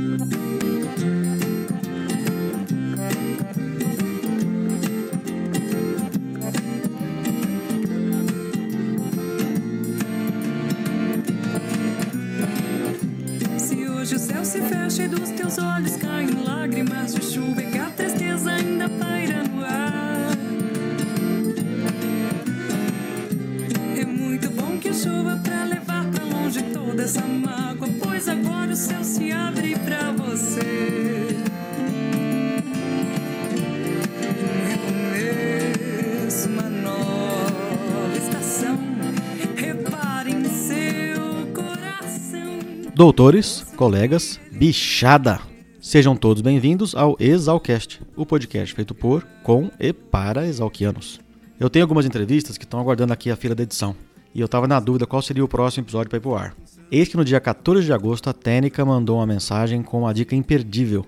Se Doutores, colegas, bichada! Sejam todos bem-vindos ao Exalcast, o podcast feito por, com e para exalquianos. Eu tenho algumas entrevistas que estão aguardando aqui a fila da edição, e eu estava na dúvida qual seria o próximo episódio para ir pro ar. Eis que no dia 14 de agosto a Técnica mandou uma mensagem com uma dica imperdível.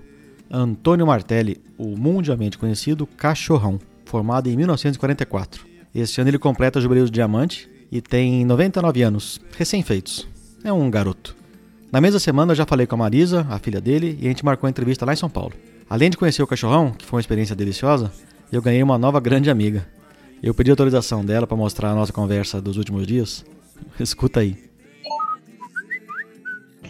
Antônio Martelli, o mundialmente conhecido Cachorrão, formado em 1944. Este ano ele completa o Jubileu de Diamante e tem 99 anos, recém-feitos. É um garoto. Na mesma semana eu já falei com a Marisa, a filha dele, e a gente marcou a entrevista lá em São Paulo. Além de conhecer o cachorrão, que foi uma experiência deliciosa, eu ganhei uma nova grande amiga. Eu pedi autorização dela para mostrar a nossa conversa dos últimos dias. Escuta aí.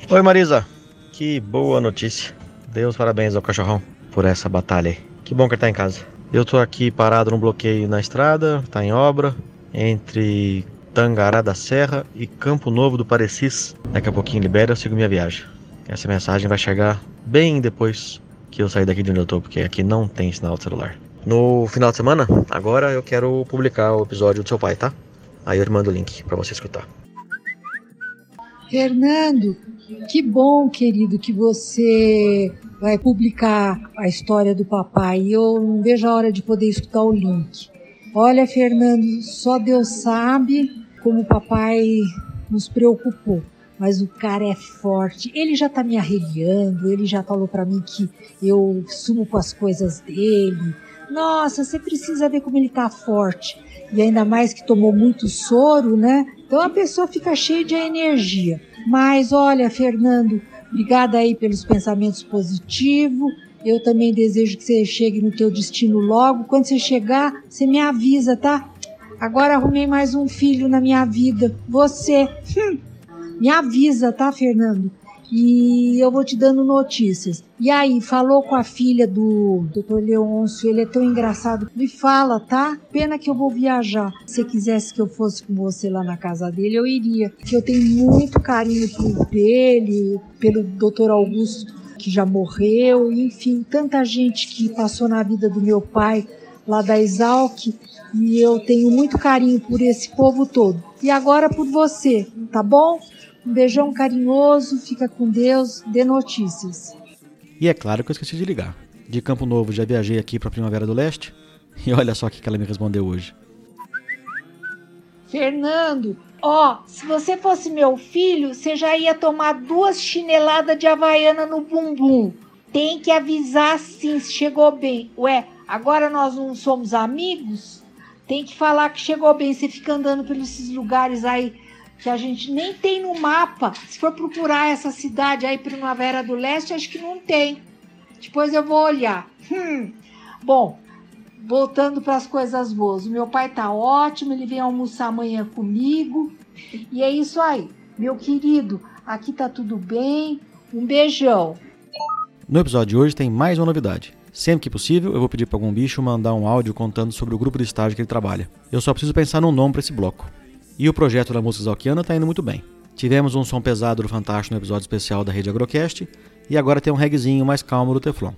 Oi Marisa, que boa notícia. Deus parabéns ao cachorrão por essa batalha aí. Que bom que ele tá em casa. Eu tô aqui parado num bloqueio na estrada, tá em obra, entre Tangará da Serra e Campo Novo do Parecis. Daqui a pouquinho libera, eu sigo minha viagem. Essa mensagem vai chegar bem depois que eu sair daqui de onde eu tô, porque aqui não tem sinal de celular. No final de semana, agora eu quero publicar o episódio do seu pai, tá? Aí eu mando o link pra você escutar. Fernando, que bom, querido, que você vai publicar a história do papai. Eu não vejo a hora de poder escutar o link. Olha, Fernando, só Deus sabe como o papai nos preocupou. Mas o cara é forte. Ele já tá me arreliando, ele já falou para mim que eu sumo com as coisas dele. Nossa, você precisa ver como ele tá forte. E ainda mais que tomou muito soro, né? Então a pessoa fica cheia de energia. Mas olha, Fernando, obrigada aí pelos pensamentos positivos. Eu também desejo que você chegue no teu destino logo. Quando você chegar, você me avisa, tá? Agora arrumei mais um filho na minha vida. Você. Hum, me avisa, tá, Fernando? E eu vou te dando notícias. E aí, falou com a filha do Dr. Leôncio, ele é tão engraçado. Me fala, tá? Pena que eu vou viajar. Se quisesse que eu fosse com você lá na casa dele, eu iria. Que eu tenho muito carinho por ele, pelo Dr. Augusto, que já morreu, enfim, tanta gente que passou na vida do meu pai lá da Exalc. E eu tenho muito carinho por esse povo todo. E agora por você, tá bom? Um beijão carinhoso, fica com Deus, dê notícias. E é claro que eu esqueci de ligar. De Campo Novo já viajei aqui pra Primavera do Leste. E olha só o que ela me respondeu hoje. Fernando, ó, se você fosse meu filho, você já ia tomar duas chineladas de havaiana no bumbum. Tem que avisar sim se chegou bem. Ué, agora nós não somos amigos? Tem que falar que chegou bem. Você fica andando pelos lugares aí que a gente nem tem no mapa. Se for procurar essa cidade aí, Primavera do Leste, acho que não tem. Depois eu vou olhar. Hum. Bom, voltando para as coisas boas. O meu pai tá ótimo, ele vem almoçar amanhã comigo. E é isso aí. Meu querido, aqui tá tudo bem. Um beijão. No episódio de hoje tem mais uma novidade. Sempre que possível, eu vou pedir para algum bicho mandar um áudio contando sobre o grupo de estágio que ele trabalha. Eu só preciso pensar num nome para esse bloco. E o projeto da música Zalquiana tá indo muito bem. Tivemos um som pesado do Fantástico no episódio especial da Rede Agrocast, e agora tem um reggaezinho mais calmo do Teflon.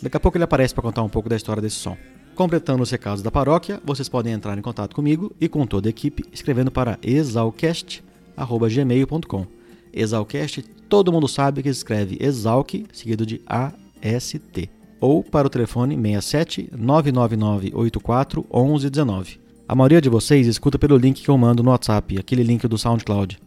Daqui a pouco ele aparece para contar um pouco da história desse som. Completando os recados da paróquia, vocês podem entrar em contato comigo e com toda a equipe escrevendo para exalcast.gmail.com. Exalcast, todo mundo sabe que se escreve Exalc, seguido de AST. Ou para o telefone 67 999 84 1119. A maioria de vocês escuta pelo link que eu mando no WhatsApp, aquele link do SoundCloud.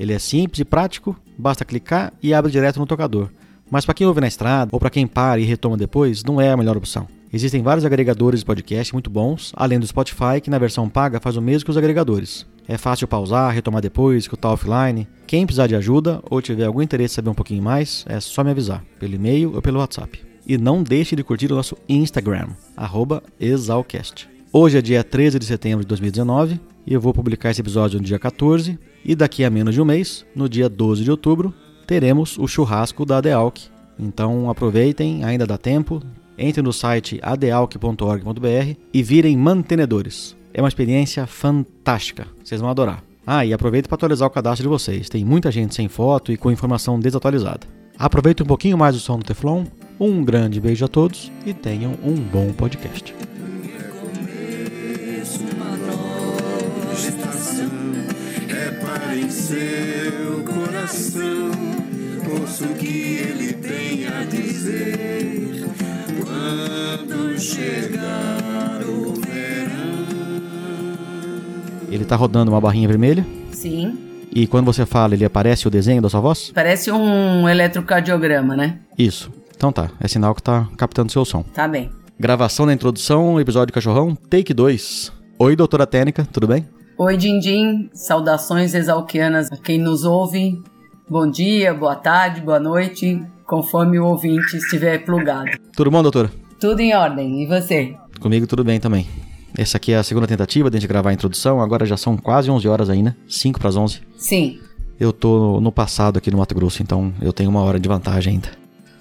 Ele é simples e prático, basta clicar e abre direto no tocador. Mas para quem ouve na estrada ou para quem para e retoma depois, não é a melhor opção. Existem vários agregadores de podcast muito bons, além do Spotify, que na versão paga faz o mesmo que os agregadores. É fácil pausar, retomar depois, escutar offline. Quem precisar de ajuda ou tiver algum interesse em saber um pouquinho mais, é só me avisar, pelo e-mail ou pelo WhatsApp. E não deixe de curtir o nosso Instagram, exalcast. Hoje é dia 13 de setembro de 2019 e eu vou publicar esse episódio no dia 14. E daqui a menos de um mês, no dia 12 de outubro, teremos o churrasco da Adealc. Então aproveitem, ainda dá tempo. Entrem no site adealc.org.br e virem mantenedores. É uma experiência fantástica. Vocês vão adorar. Ah, e aproveita para atualizar o cadastro de vocês. Tem muita gente sem foto e com informação desatualizada. Aproveite um pouquinho mais o som do Teflon. Um grande beijo a todos e tenham um bom podcast. seu coração. O que ele tem a dizer quando chegar o verão. Ele tá rodando uma barrinha vermelha Sim. e quando você fala, ele aparece o desenho da sua voz? Parece um eletrocardiograma, né? Isso. Então tá, é sinal que tá captando seu som. Tá bem. Gravação da introdução, episódio Cachorrão, take 2. Oi, doutora Tênica, tudo bem? Oi, Dindim. Saudações exalquianas a quem nos ouve. Bom dia, boa tarde, boa noite, conforme o ouvinte estiver plugado. Tudo bom, doutora? Tudo em ordem. E você? Comigo tudo bem também. Essa aqui é a segunda tentativa de a gente gravar a introdução, agora já são quase 11 horas ainda, 5 para as 11. Sim. Eu tô no passado aqui no Mato Grosso, então eu tenho uma hora de vantagem ainda.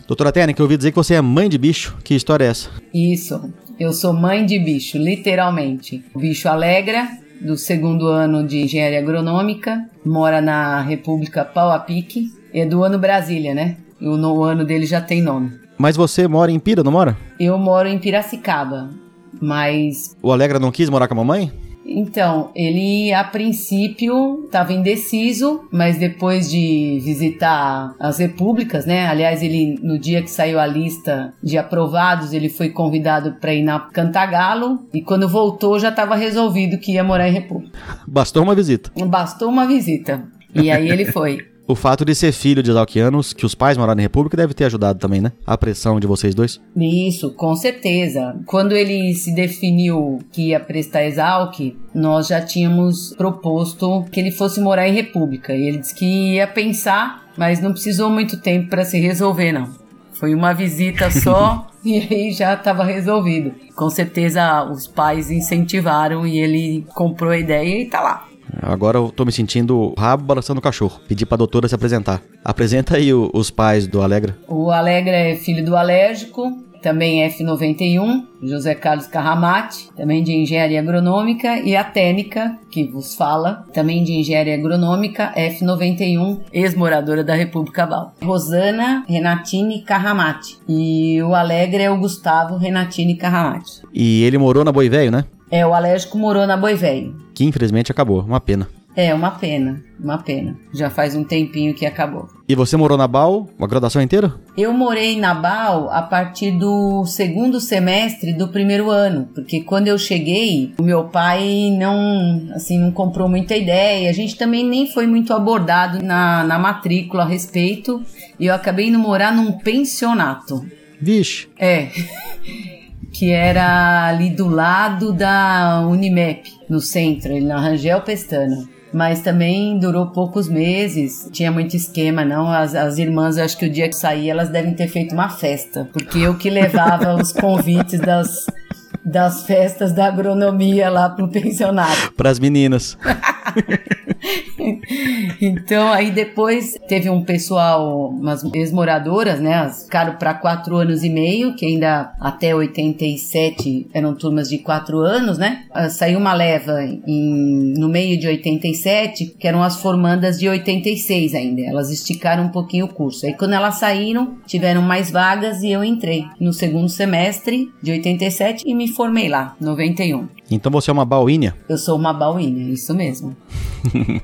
Doutora Tênica, eu ouvi dizer que você é mãe de bicho. Que história é essa? Isso. Eu sou mãe de bicho, literalmente. O bicho alegra, do segundo ano de engenharia agronômica, mora na República Pau a Pique. É do ano Brasília, né? E o no- ano dele já tem nome. Mas você mora em Pira, não mora? Eu moro em Piracicaba, mas O Alegra não quis morar com a mamãe? Então, ele a princípio estava indeciso, mas depois de visitar as repúblicas, né? Aliás, ele no dia que saiu a lista de aprovados, ele foi convidado para ir na Cantagalo e quando voltou já estava resolvido que ia morar em república. Bastou uma visita. Bastou uma visita. E aí ele foi. O fato de ser filho de exalquianos, que os pais moraram em República, deve ter ajudado também, né? A pressão de vocês dois. Isso, com certeza. Quando ele se definiu que ia prestar exalc, nós já tínhamos proposto que ele fosse morar em República. E ele disse que ia pensar, mas não precisou muito tempo para se resolver, não. Foi uma visita só e aí já estava resolvido. Com certeza os pais incentivaram e ele comprou a ideia e tá lá. Agora eu tô me sentindo rabo balançando o cachorro. Pedi pra doutora se apresentar. Apresenta aí o- os pais do Alegra. O Alegra é filho do alérgico, também F91, José Carlos Carramate, também de engenharia agronômica, e a Tênica, que vos fala, também de engenharia agronômica, F91, ex-moradora da República Bal. Rosana Renatini Carramate. E o Alegra é o Gustavo Renatini Carramate. E ele morou na Boi Velho, né? É, o alérgico morou na Boi Velho. Que infelizmente acabou. Uma pena. É, uma pena, uma pena. Já faz um tempinho que acabou. E você morou na BAL a graduação inteira? Eu morei na BAL a partir do segundo semestre do primeiro ano, porque quando eu cheguei, o meu pai não, assim, não comprou muita ideia. A gente também nem foi muito abordado na, na matrícula a respeito, e eu acabei indo morar num pensionato. Vixe. É. que era ali do lado da Unimep, no centro, na Rangel Pestana. Mas também durou poucos meses, tinha muito esquema, não. As, as irmãs, eu acho que o dia que saí, elas devem ter feito uma festa, porque eu que levava os convites das, das festas da agronomia lá pro pensionato. Pras meninas. Então, aí depois teve um pessoal, umas ex-moradoras, né? Elas ficaram para quatro anos e meio, que ainda até 87 eram turmas de quatro anos, né? Ah, Saiu uma leva em, no meio de 87, que eram as formandas de 86 ainda. Elas esticaram um pouquinho o curso. Aí quando elas saíram, tiveram mais vagas e eu entrei no segundo semestre de 87 e me formei lá, 91. Então você é uma bauínia. Eu sou uma bauína, isso mesmo.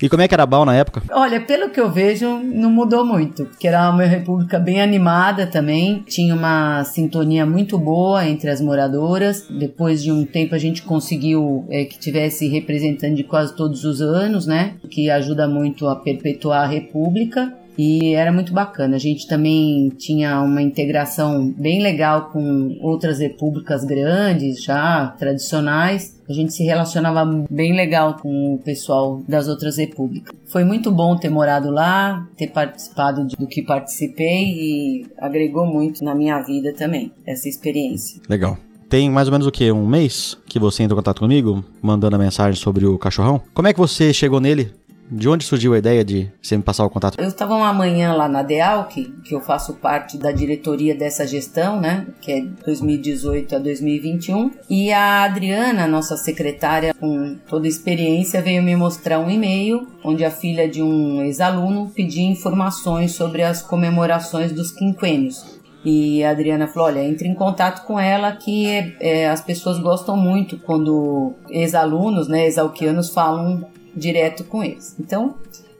E como é que era a BAL na época? Olha, pelo que eu vejo, não mudou muito, porque era uma república bem animada também, tinha uma sintonia muito boa entre as moradoras. Depois de um tempo a gente conseguiu é, que tivesse representante de quase todos os anos, né? Que ajuda muito a perpetuar a república. E era muito bacana. A gente também tinha uma integração bem legal com outras repúblicas grandes, já tradicionais. A gente se relacionava bem legal com o pessoal das outras repúblicas. Foi muito bom ter morado lá, ter participado do que participei e agregou muito na minha vida também, essa experiência. Legal. Tem mais ou menos o que? Um mês que você entrou em contato comigo, mandando a mensagem sobre o cachorrão? Como é que você chegou nele? De onde surgiu a ideia de você me passar o contato? Eu estava uma manhã lá na DEALC, que eu faço parte da diretoria dessa gestão, né? Que é 2018 a 2021. E a Adriana, nossa secretária com toda a experiência, veio me mostrar um e-mail onde a filha de um ex-aluno pedia informações sobre as comemorações dos quinquênios. E a Adriana falou: olha, entre em contato com ela que é, as pessoas gostam muito quando ex-alunos, né, ex-alquianos falam direto com eles. Então,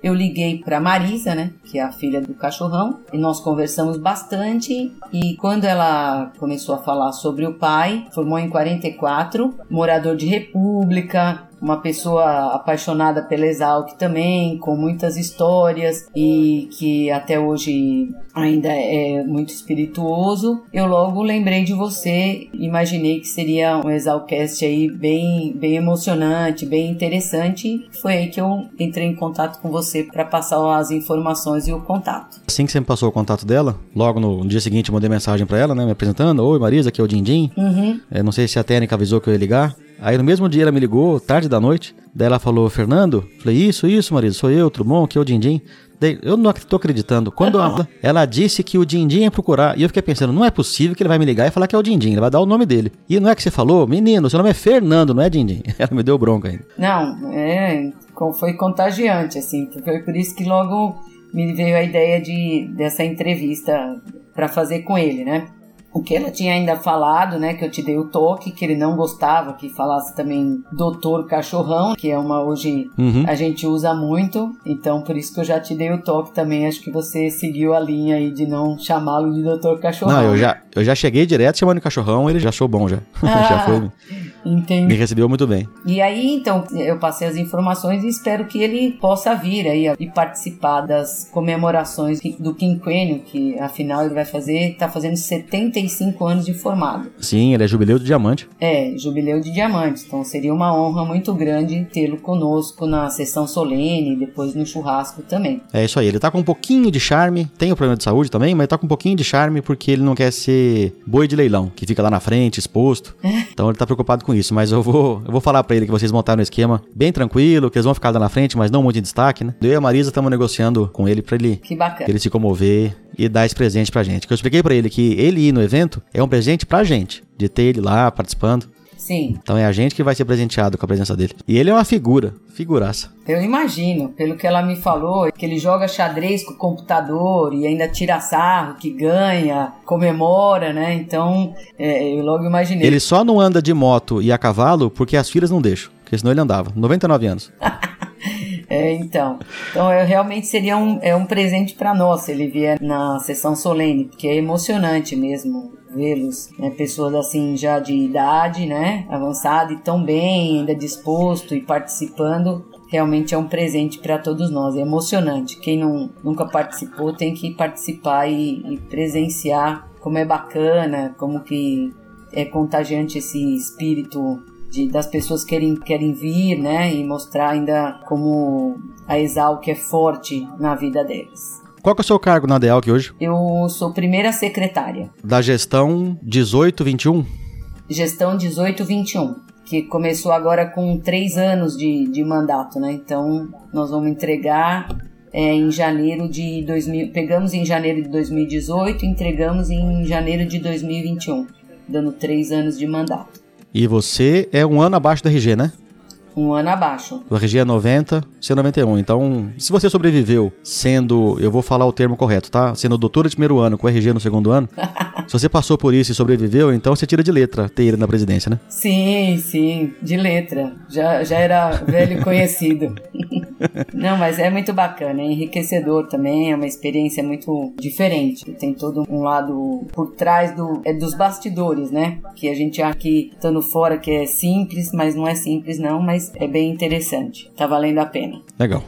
eu liguei para Marisa, né, que é a filha do cachorrão, e nós conversamos bastante. E quando ela começou a falar sobre o pai, formou em 44, morador de República, uma pessoa apaixonada pela Exalc também, com muitas histórias e que até hoje ainda é muito espirituoso. Eu logo lembrei de você, imaginei que seria um Exalcast aí bem, bem emocionante, bem interessante. Foi aí que eu entrei em contato com você para passar as informações e o contato. Assim que você me passou o contato dela, logo no dia seguinte eu mandei mensagem para ela, né, me apresentando: Oi Marisa, aqui é o Dindim. Uhum. É, não sei se a técnica avisou que eu ia ligar. Aí no mesmo dia ela me ligou, tarde da noite. Daí ela falou, Fernando? Falei, isso, isso, marido, sou eu, bom? Aqui é o Dindim. Daí, eu não tô acreditando. Quando ela, ela disse que o Dindim ia procurar, e eu fiquei pensando, não é possível que ele vai me ligar e falar que é o Dindim, ele vai dar o nome dele. E não é que você falou, menino, seu nome é Fernando, não é Dindim. Ela me deu bronca ainda. Não, é, foi contagiante, assim, foi por isso que logo me veio a ideia de, dessa entrevista para fazer com ele, né? O que ela tinha ainda falado, né, que eu te dei o toque, que ele não gostava que falasse também doutor cachorrão, que é uma hoje Uhum. a gente usa muito, então por isso que eu já te dei o toque também, acho que você seguiu a linha aí de não chamá-lo de doutor cachorrão. Não, eu já, eu já cheguei direto chamando de cachorrão, ele já achou bom já. já foi, me Entendi. recebeu muito bem. E aí, então, eu passei as informações e espero que ele possa vir aí e participar das comemorações do quinquênio, que afinal ele vai fazer, tá fazendo 75 anos de formado. Sim, ele é jubileu do diamante. É, jubileu de diamantes. Então seria uma honra muito grande tê-lo conosco na sessão solene depois no churrasco também. É isso aí, ele tá com um pouquinho de charme, tem o problema de saúde também, mas tá com um pouquinho de charme porque ele não quer ser boi de leilão, que fica lá na frente, exposto. Então ele tá preocupado com isso, mas eu vou, eu vou falar pra ele que vocês montaram um esquema bem tranquilo, que eles vão ficar lá na frente, mas não muito em destaque, né? Eu e a Marisa estamos negociando com ele pra ele, ele se comover e dar esse presente pra gente. Que eu expliquei pra ele que ele ir no evento é um presente pra gente, de ter ele lá participando. Sim, Então é a gente que vai ser presenteado com a presença dele. E ele é uma figura, figuraça. eu imagino, pelo que ela me falou, que ele joga xadrez com o computador e ainda tira sarro, que ganha, comemora, né? Então, é, eu logo imaginei. Ele só não anda de moto e a cavalo porque as filhas não deixam. Porque senão ele andava. 99 anos. É, então. Então, é, realmente seria um, é um presente para nós se ele vier na sessão solene, porque é emocionante mesmo vê-los, né, pessoas assim já de idade, né, avançada e tão bem, ainda disposto e participando. Realmente é um presente para todos nós, é emocionante. Quem não, nunca participou tem que participar e, e presenciar como é bacana, como que é contagiante esse espírito de, das pessoas querem, querem vir, né, e mostrar ainda como a Exalc é forte na vida deles. Qual que é o seu cargo na DEALC hoje? Eu sou primeira secretária, Da gestão 1821? gestão 1821, que começou agora com três anos de, de mandato, né, então nós vamos entregar é, em janeiro de 2000, pegamos em janeiro de 2018 e entregamos em janeiro de 2021, dando três anos de mandato, E você é um ano abaixo da RG, né? Um ano abaixo. O RG é 90, você é 91. Então, se você sobreviveu sendo, eu vou falar o termo correto, tá? Sendo doutora de primeiro ano com RG no segundo ano, se você passou por isso e sobreviveu, então você tira de letra ter ele na presidência, né? Sim, sim, de letra. Já, já era velho conhecido. Não, mas é muito bacana, é enriquecedor também, é uma experiência muito diferente. Tem todo um lado por trás do, é dos bastidores, né? Que a gente acha que estando fora que é simples, mas não é simples não, mas é bem interessante. Tá valendo a pena. Legal.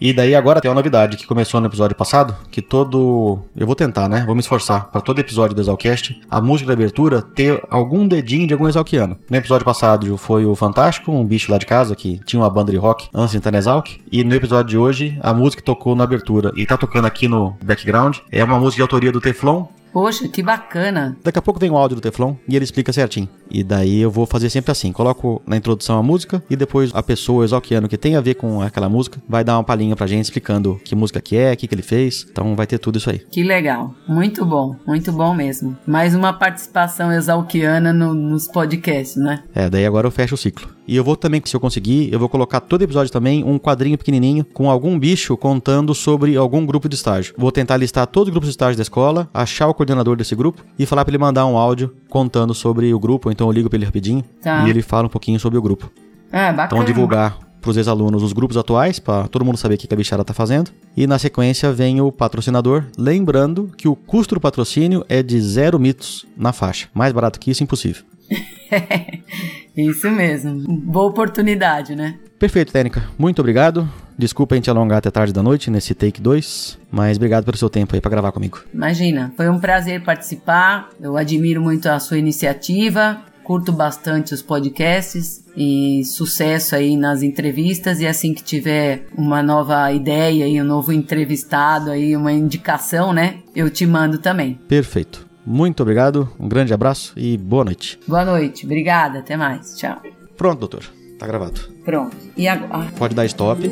E daí agora tem uma novidade que começou no episódio passado, que todo... Eu vou tentar, né? Vou me esforçar. Para todo episódio do Exalcast, a música da abertura ter algum dedinho de algum exalquiano. No episódio passado foi o Fantástico, um bicho lá de casa que tinha uma banda de rock de no Exalc. E no episódio de hoje, a música que tocou na abertura e tá tocando aqui no background é uma música de autoria do Teflon, Poxa, que bacana. Daqui a pouco vem o áudio do Teflon e ele explica certinho. E daí eu vou fazer sempre assim: coloco na introdução a música e depois a pessoa, o exalquiano que tem a ver com aquela música, vai dar uma palhinha pra gente explicando que música que é, o que, que ele fez. Então vai ter tudo isso aí. Que legal. Muito bom. Muito bom mesmo. Mais uma participação exalquiana no, nos podcasts, né? É, daí agora eu fecho o ciclo. E eu vou também, se eu conseguir, eu vou colocar todo episódio também um quadrinho pequenininho com algum bicho contando sobre algum grupo de estágio. Vou tentar listar todos os grupos de estágio da escola, achar o coordenador desse grupo e falar para ele mandar um áudio contando sobre o grupo. Então eu ligo para ele rapidinho Tá. e ele fala um pouquinho sobre o grupo. Ah, bacana. Então divulgar para os ex-alunos os grupos atuais, para todo mundo saber o que que a bichada tá fazendo. E na sequência vem o patrocinador, lembrando que o custo do patrocínio é de zero mitos na faixa. Mais barato que isso, impossível. Isso mesmo. Boa oportunidade, né? Perfeito, Técnica. Muito obrigado. Desculpa a gente alongar até tarde da noite nesse take 2, mas obrigado pelo seu tempo aí para gravar comigo. Imagina, foi um prazer participar. Eu admiro muito a sua iniciativa, curto bastante os podcasts e sucesso aí nas entrevistas. E assim que tiver uma nova ideia e um novo entrevistado aí, uma indicação, né? Eu te mando também. Perfeito. Muito obrigado, um grande abraço e boa noite. Boa noite, obrigada, até mais. Tchau. Pronto, doutor. Tá gravado. Pronto. E agora? Pode dar stop.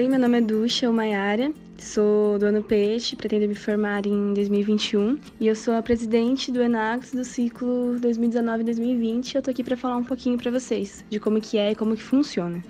Oi, meu nome é Ducha, Maiara. Sou do ano Peixe, pretendo me formar em 2021 e eu sou a presidente do Enax do ciclo 2019-2020. Eu tô aqui para falar um pouquinho para vocês de como que é e como que funciona.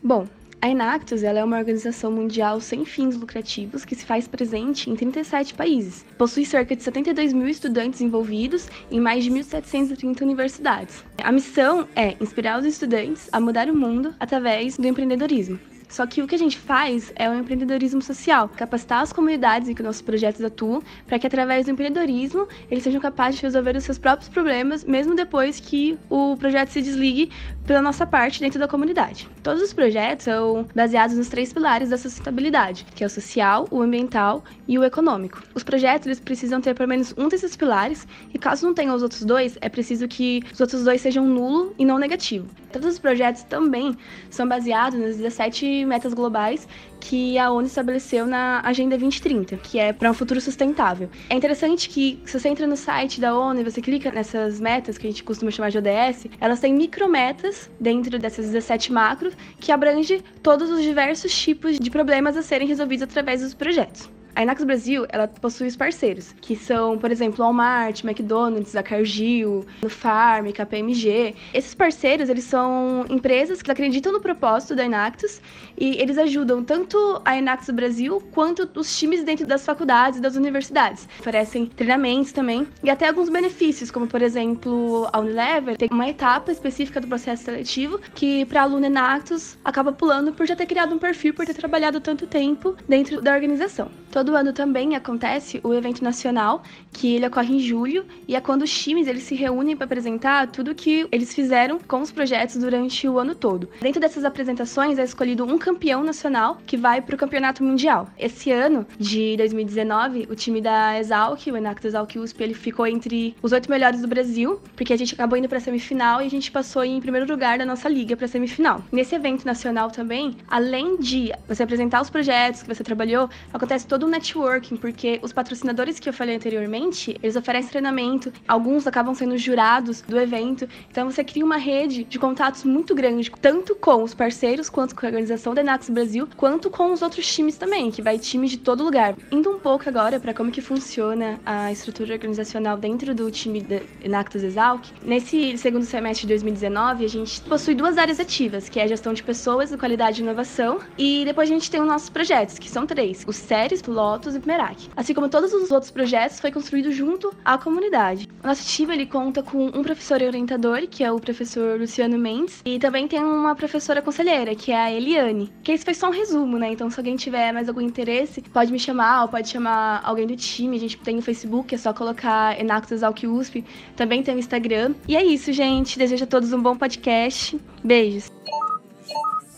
Bom, a Enactus ela é uma organização mundial sem fins lucrativos que se faz presente em 37 países. Possui cerca de 72 mil estudantes envolvidos em mais de 1.730 universidades. A missão é inspirar os estudantes a mudar o mundo através do empreendedorismo. Só que o que a gente faz é o empreendedorismo social, capacitar as comunidades em que nossos projetos atuam, para que através do empreendedorismo eles sejam capazes de resolver os seus próprios problemas, mesmo depois que o projeto se desligue pela nossa parte dentro da comunidade. Todos os projetos são baseados nos três pilares da sustentabilidade, que é o social, o ambiental e o econômico. Os projetos eles precisam ter pelo menos um desses pilares, e caso não tenham os outros dois, é preciso que os outros dois sejam nulo e não negativo. Todos os projetos também são baseados nas 17 metas globais que a ONU estabeleceu na Agenda 2030, que é para um futuro sustentável. É interessante que, se você entra no site da ONU e você clica nessas metas, que a gente costuma chamar de ODS, elas têm micrometas dentro dessas 17 macros, que abrange todos os diversos tipos de problemas a serem resolvidos através dos projetos. A Inax Brasil, ela possui os parceiros, que são, por exemplo, Walmart, McDonald's, a Cargill, no Farm, KPMG. Esses parceiros, eles são empresas que acreditam no propósito da Inactus e eles ajudam tanto a Inactus Brasil quanto os times dentro das faculdades e das universidades. Oferecem treinamentos também e até alguns benefícios, como, por exemplo, a Unilever tem uma etapa específica do processo seletivo que, para aluno Inactus, acaba pulando por já ter criado um perfil, por ter trabalhado tanto tempo dentro da organização. Todo ano também acontece o evento nacional, que ele ocorre em julho, e é quando os times eles se reúnem para apresentar tudo que eles fizeram com os projetos durante o ano todo. Dentro dessas apresentações é escolhido um campeão nacional que vai para o campeonato mundial. Esse ano de 2019, o time da Exalc, o Enactus Exalc USP, ele ficou entre os oito melhores do Brasil, porque a gente acabou indo para a semifinal e a gente passou em primeiro lugar da nossa liga para a semifinal. Nesse evento nacional também, além de você apresentar os projetos que você trabalhou, acontece todo um networking, porque os patrocinadores que eu falei anteriormente, eles oferecem treinamento, alguns acabam sendo jurados do evento, então você cria uma rede de contatos muito grande, tanto com os parceiros, quanto com a organização da Enax Brasil, quanto com os outros times também, que vai time de todo lugar. Indo um pouco agora para como que funciona a estrutura organizacional dentro do time da Enactus Exalc, nesse segundo semestre de 2019, a gente possui duas áreas ativas, que é a gestão de pessoas, qualidade e inovação, e depois a gente tem os nossos projetos, que são três. Os sérios Projeto Lotus e Merak. Assim como todos os outros projetos, foi construído junto à comunidade. O nosso time ele conta com um professor orientador, que é o professor Luciano Mendes, e também tem uma professora conselheira, que é a Eliane. Que esse foi só um resumo, né? Então, se alguém tiver mais algum interesse, pode me chamar ou pode chamar alguém do time. A gente tem o Facebook, é só colocar Enactus Exalc USP. Também tem o Instagram. E é isso, gente. Desejo a todos um bom podcast. Beijos.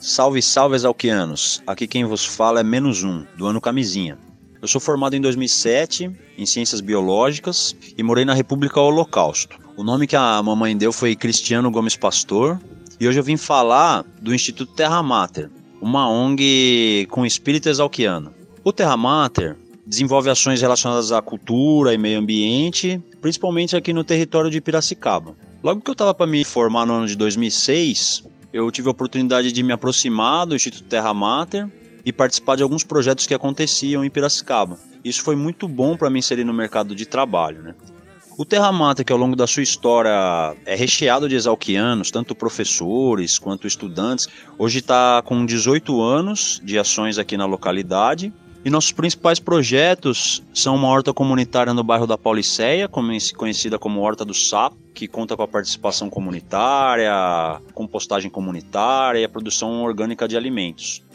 Salve, salve, exalquianos! Aqui quem vos fala é Menos Um, do ano Camisinha. Eu sou formado em 2007 em Ciências Biológicas e morei na República Holocausto. O nome que a mamãe deu foi Cristiano Gomes Pastor e hoje eu vim falar do Instituto Terra Mater, uma ONG com espírito exalquiano. O Terra Mater desenvolve ações relacionadas à cultura e meio ambiente, principalmente aqui no território de Piracicaba. Logo que eu estava para me formar no ano de 2006, eu tive a oportunidade de me aproximar do Instituto Terra Mater e participar de alguns projetos que aconteciam em Piracicaba. Isso foi muito bom para me inserir no mercado de trabalho. Né? O Terra Mater, que ao longo da sua história é recheado de exalquianos, tanto professores quanto estudantes, hoje está com 18 anos de ações aqui na localidade e nossos principais projetos são uma horta comunitária no bairro da Pauliceia, conhecida como Horta do Sapo, que conta com a participação comunitária, compostagem comunitária e a produção orgânica de alimentos.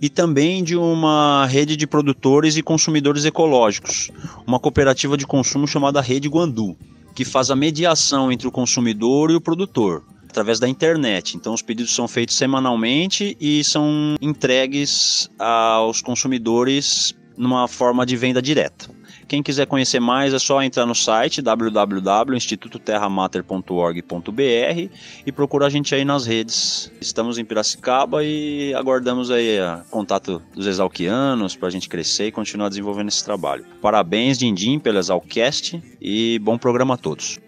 E também de uma rede de produtores e consumidores ecológicos, uma cooperativa de consumo chamada Rede Guandu, que faz a mediação entre o consumidor e o produtor através da internet. Então os pedidos são feitos semanalmente e são entregues aos consumidores numa forma de venda direta. Quem quiser conhecer mais é só entrar no site www.institutoterramater.org.br e procurar a gente aí nas redes. Estamos em Piracicaba e aguardamos aí o contato dos exalquianos para a gente crescer e continuar desenvolvendo esse trabalho. Parabéns, Dindim, pelo Exalcast e bom programa a todos.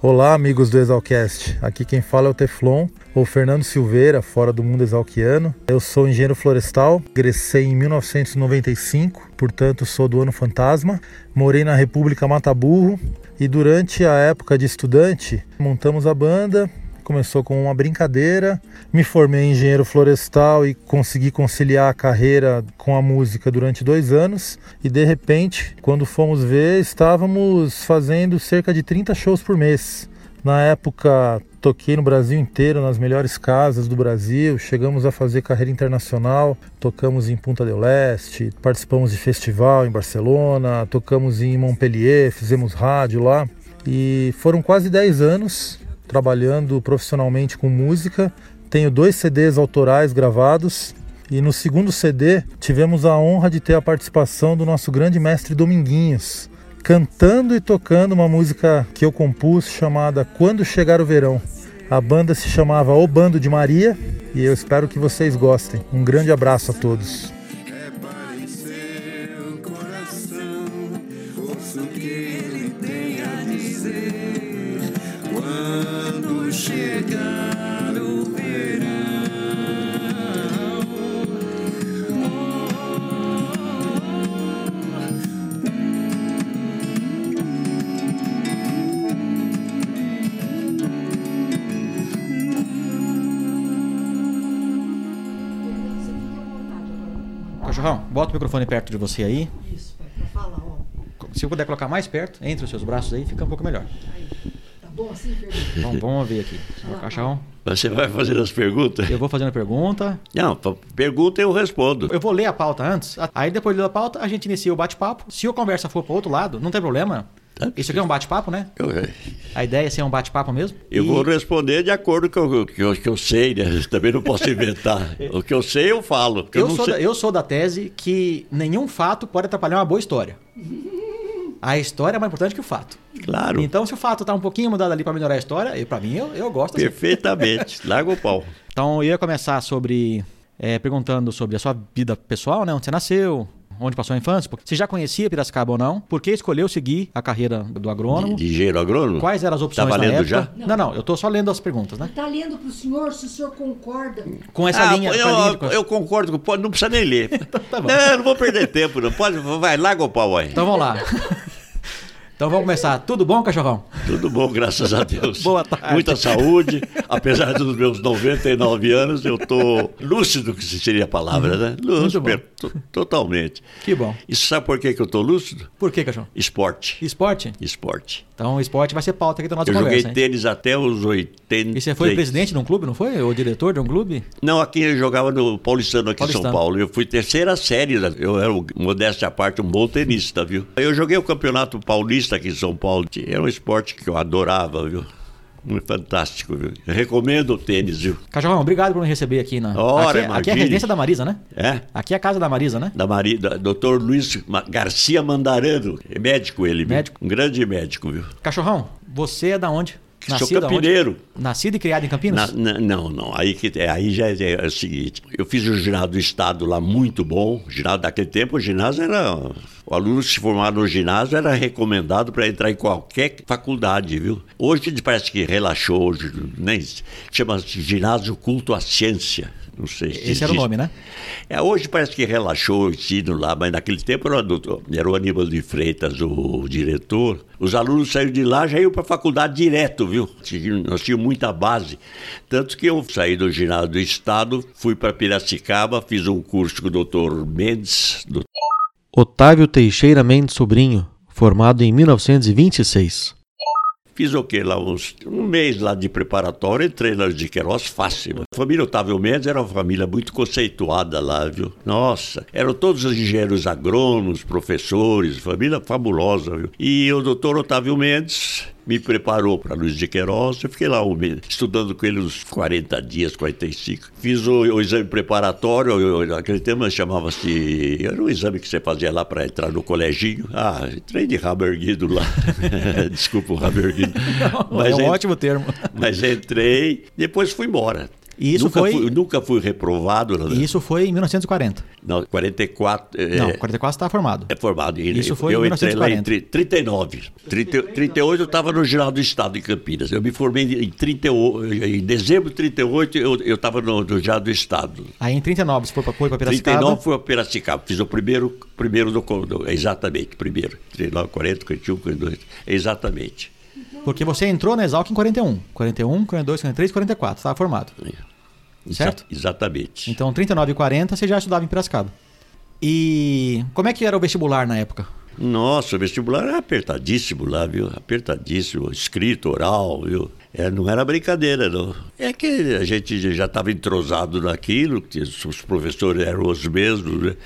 Olá, amigos do Exalcast. Aqui quem fala é o Teflon, ou Fernando Silveira, fora do mundo exalquiano. Eu sou engenheiro florestal, ingressei em 1995, portanto sou do ano fantasma. Morei na República Mataburro e durante a época de estudante montamos a banda, começou com uma brincadeira. Me formei em engenheiro florestal e consegui conciliar a carreira com a música durante dois anos. E de repente, quando fomos ver, estávamos fazendo cerca de 30 shows por mês. Na época, toquei no Brasil inteiro, nas melhores casas do Brasil. Chegamos a fazer carreira internacional. Tocamos em Punta del Este, participamos de festival em Barcelona, tocamos em Montpellier, fizemos rádio lá. E foram quase 10 anos trabalhando profissionalmente com música. Tenho dois CDs autorais gravados e no segundo CD tivemos a honra de ter a participação do nosso grande mestre Dominguinhos, cantando e tocando uma música que eu compus chamada Quando Chegar o Verão. A banda se chamava O Bando de Maria e eu espero que vocês gostem. Um grande abraço a todos. Cachorrão, bota o microfone perto de você aí. Isso, pra falar, ó. Se eu puder colocar mais perto, entre os seus braços aí, fica um pouco melhor. Bom assim, Fernando? Vamos, vamos ver aqui. Cachorrão. Você vai fazer as perguntas? Eu vou fazendo a pergunta. Não, pergunta eu respondo. Eu vou ler a pauta antes. Aí depois de ler a pauta, a gente inicia o bate-papo. Se a conversa for para outro lado, não tem problema. Tá. Isso aqui é um bate-papo, né? Eu, A ideia é ser um bate-papo mesmo. eu E- vou responder de acordo com o que eu, que eu sei, né? Também não posso inventar. o que eu sei, eu falo. Eu, não sou sei- da, eu sou da tese que nenhum fato pode atrapalhar uma boa história. A história é mais importante que o fato. Claro, Então, se o fato tá um pouquinho mudado ali para melhorar a história, para mim, eu, eu gosto assim. perfeitamente. Larga o pau. Então, eu ia começar sobre. é, perguntando sobre a sua vida pessoal, né? Onde você nasceu, onde passou a infância. Você já conhecia Piracicaba ou não? Por que escolheu seguir a carreira do agrônomo? De engenheiro agrônomo? Quais eram as opções Tá na valendo época? já? Não, não, eu tô só lendo as perguntas, né? Tá lendo pro senhor, se o senhor concorda. Com essa Ah, linha. eu, linha de- eu concordo pode, não precisa nem ler. Tá bom. não, não vou perder tempo, não pode. Vai, larga o pau aí. Então vamos lá. Então vamos começar. Tudo bom, cachorrão? Tudo bom, graças a Deus. Boa tarde. Muita saúde. Apesar dos meus 99 anos, eu tô lúcido, que seria a palavra, né? Lúcido, totalmente. Que bom. E sabe por que, que eu tô lúcido? Por que, cachorrão? Esporte. Esporte? Esporte. Então esporte vai ser pauta aqui da nossa Eu conversa. joguei hein? tênis até os 80. E você foi presidente de um clube, não foi? Ou diretor de um clube? Não, aqui eu jogava no Paulistano, aqui em. São Paulo. Eu fui terceira série, eu era, modéstia à parte, um bom tenista, viu? Eu joguei o Campeonato Paulista aqui em São Paulo. Era um esporte que eu adorava, viu? Muito fantástico, viu? Eu recomendo o tênis, viu? Cachorrão, obrigado por me receber aqui na. Ora, aqui, aqui é a residência da Marisa, né? É? Aqui é a casa da Marisa, né? Da Maria, da, Dr. Luiz Garcia Mandarano. É médico ele, viu? Médico. Um grande médico, viu? Cachorrão, você é da onde? Sou aonde? campineiro. Nascido e criado em Campinas? Na- na- não, não. Aí, que, é, aí já é, é o seguinte: eu fiz o ginásio do Estado lá muito bom. O ginásio daquele tempo, o ginásio era. O aluno se formar no ginásio era recomendado para entrar em qualquer faculdade, viu? Hoje parece que relaxou, hoje, nem chama-se ginásio culto à ciência. Não sei se Esse era o existe. nome, né? É, hoje parece que relaxou o ensino lá, mas naquele tempo era, o doutor- era o Aníbal de Freitas, o, diretor. Os alunos saíram de lá já iam para a faculdade direto, viu? Nós tínhamos muita base. Tanto que eu saí do ginásio do Estado, fui para Piracicaba, fiz um curso com o doutor Mendes, do Otávio Teixeira Mendes Sobrinho, formado em 1926. Fiz o quê? Lá uns, um mês lá de preparatório, entrei na de Queiroz fácil. A família Otávio Mendes era uma família muito conceituada lá, viu? Nossa, eram todos os engenheiros agrônomos, professores, família fabulosa, viu? E o doutor Otávio Mendes me preparou para Luiz de Queiroz. Eu fiquei lá um mês, estudando com ele uns 40 dias, 45. Fiz o, o exame preparatório, eu, eu- aquele tema chamava-se. Era um exame que você fazia lá para entrar no coleginho. Ah, entrei de rabo erguido lá. Desculpa o rabo erguido. é um ótimo termo. mas entrei, depois fui embora. E isso nunca foi- Fui, nunca fui reprovado. né? E isso foi em 1940. Não, 44. é, Não, 44 você estava formado. é formado. E Isso foi eu em entrei lá em 1940. tri- 39. 30, 38 eu estava no Geral do Estado em Campinas. Eu me formei em, 38, em dezembro de 38, eu estava no, no Geral do Estado. Aí em 39 você foi para foi Piracicaba. 39 fui a Piracicaba. Fiz o primeiro, primeiro do, do exatamente, primeiro. 39, 40, 41, 42. Exatamente. Porque você entrou na Exalc em 41. 41, 42, 43, 44. Estava formado. Exa- Certo? Exatamente. Então 39 e 40 você já estudava em Piracicaba. E como é que era o vestibular na época? Nossa, o vestibular era apertadíssimo lá, viu? Apertadíssimo, escrito, oral, viu? É, não era brincadeira, não. É que a gente já estava entrosado naquilo, que os professores eram os mesmos, né?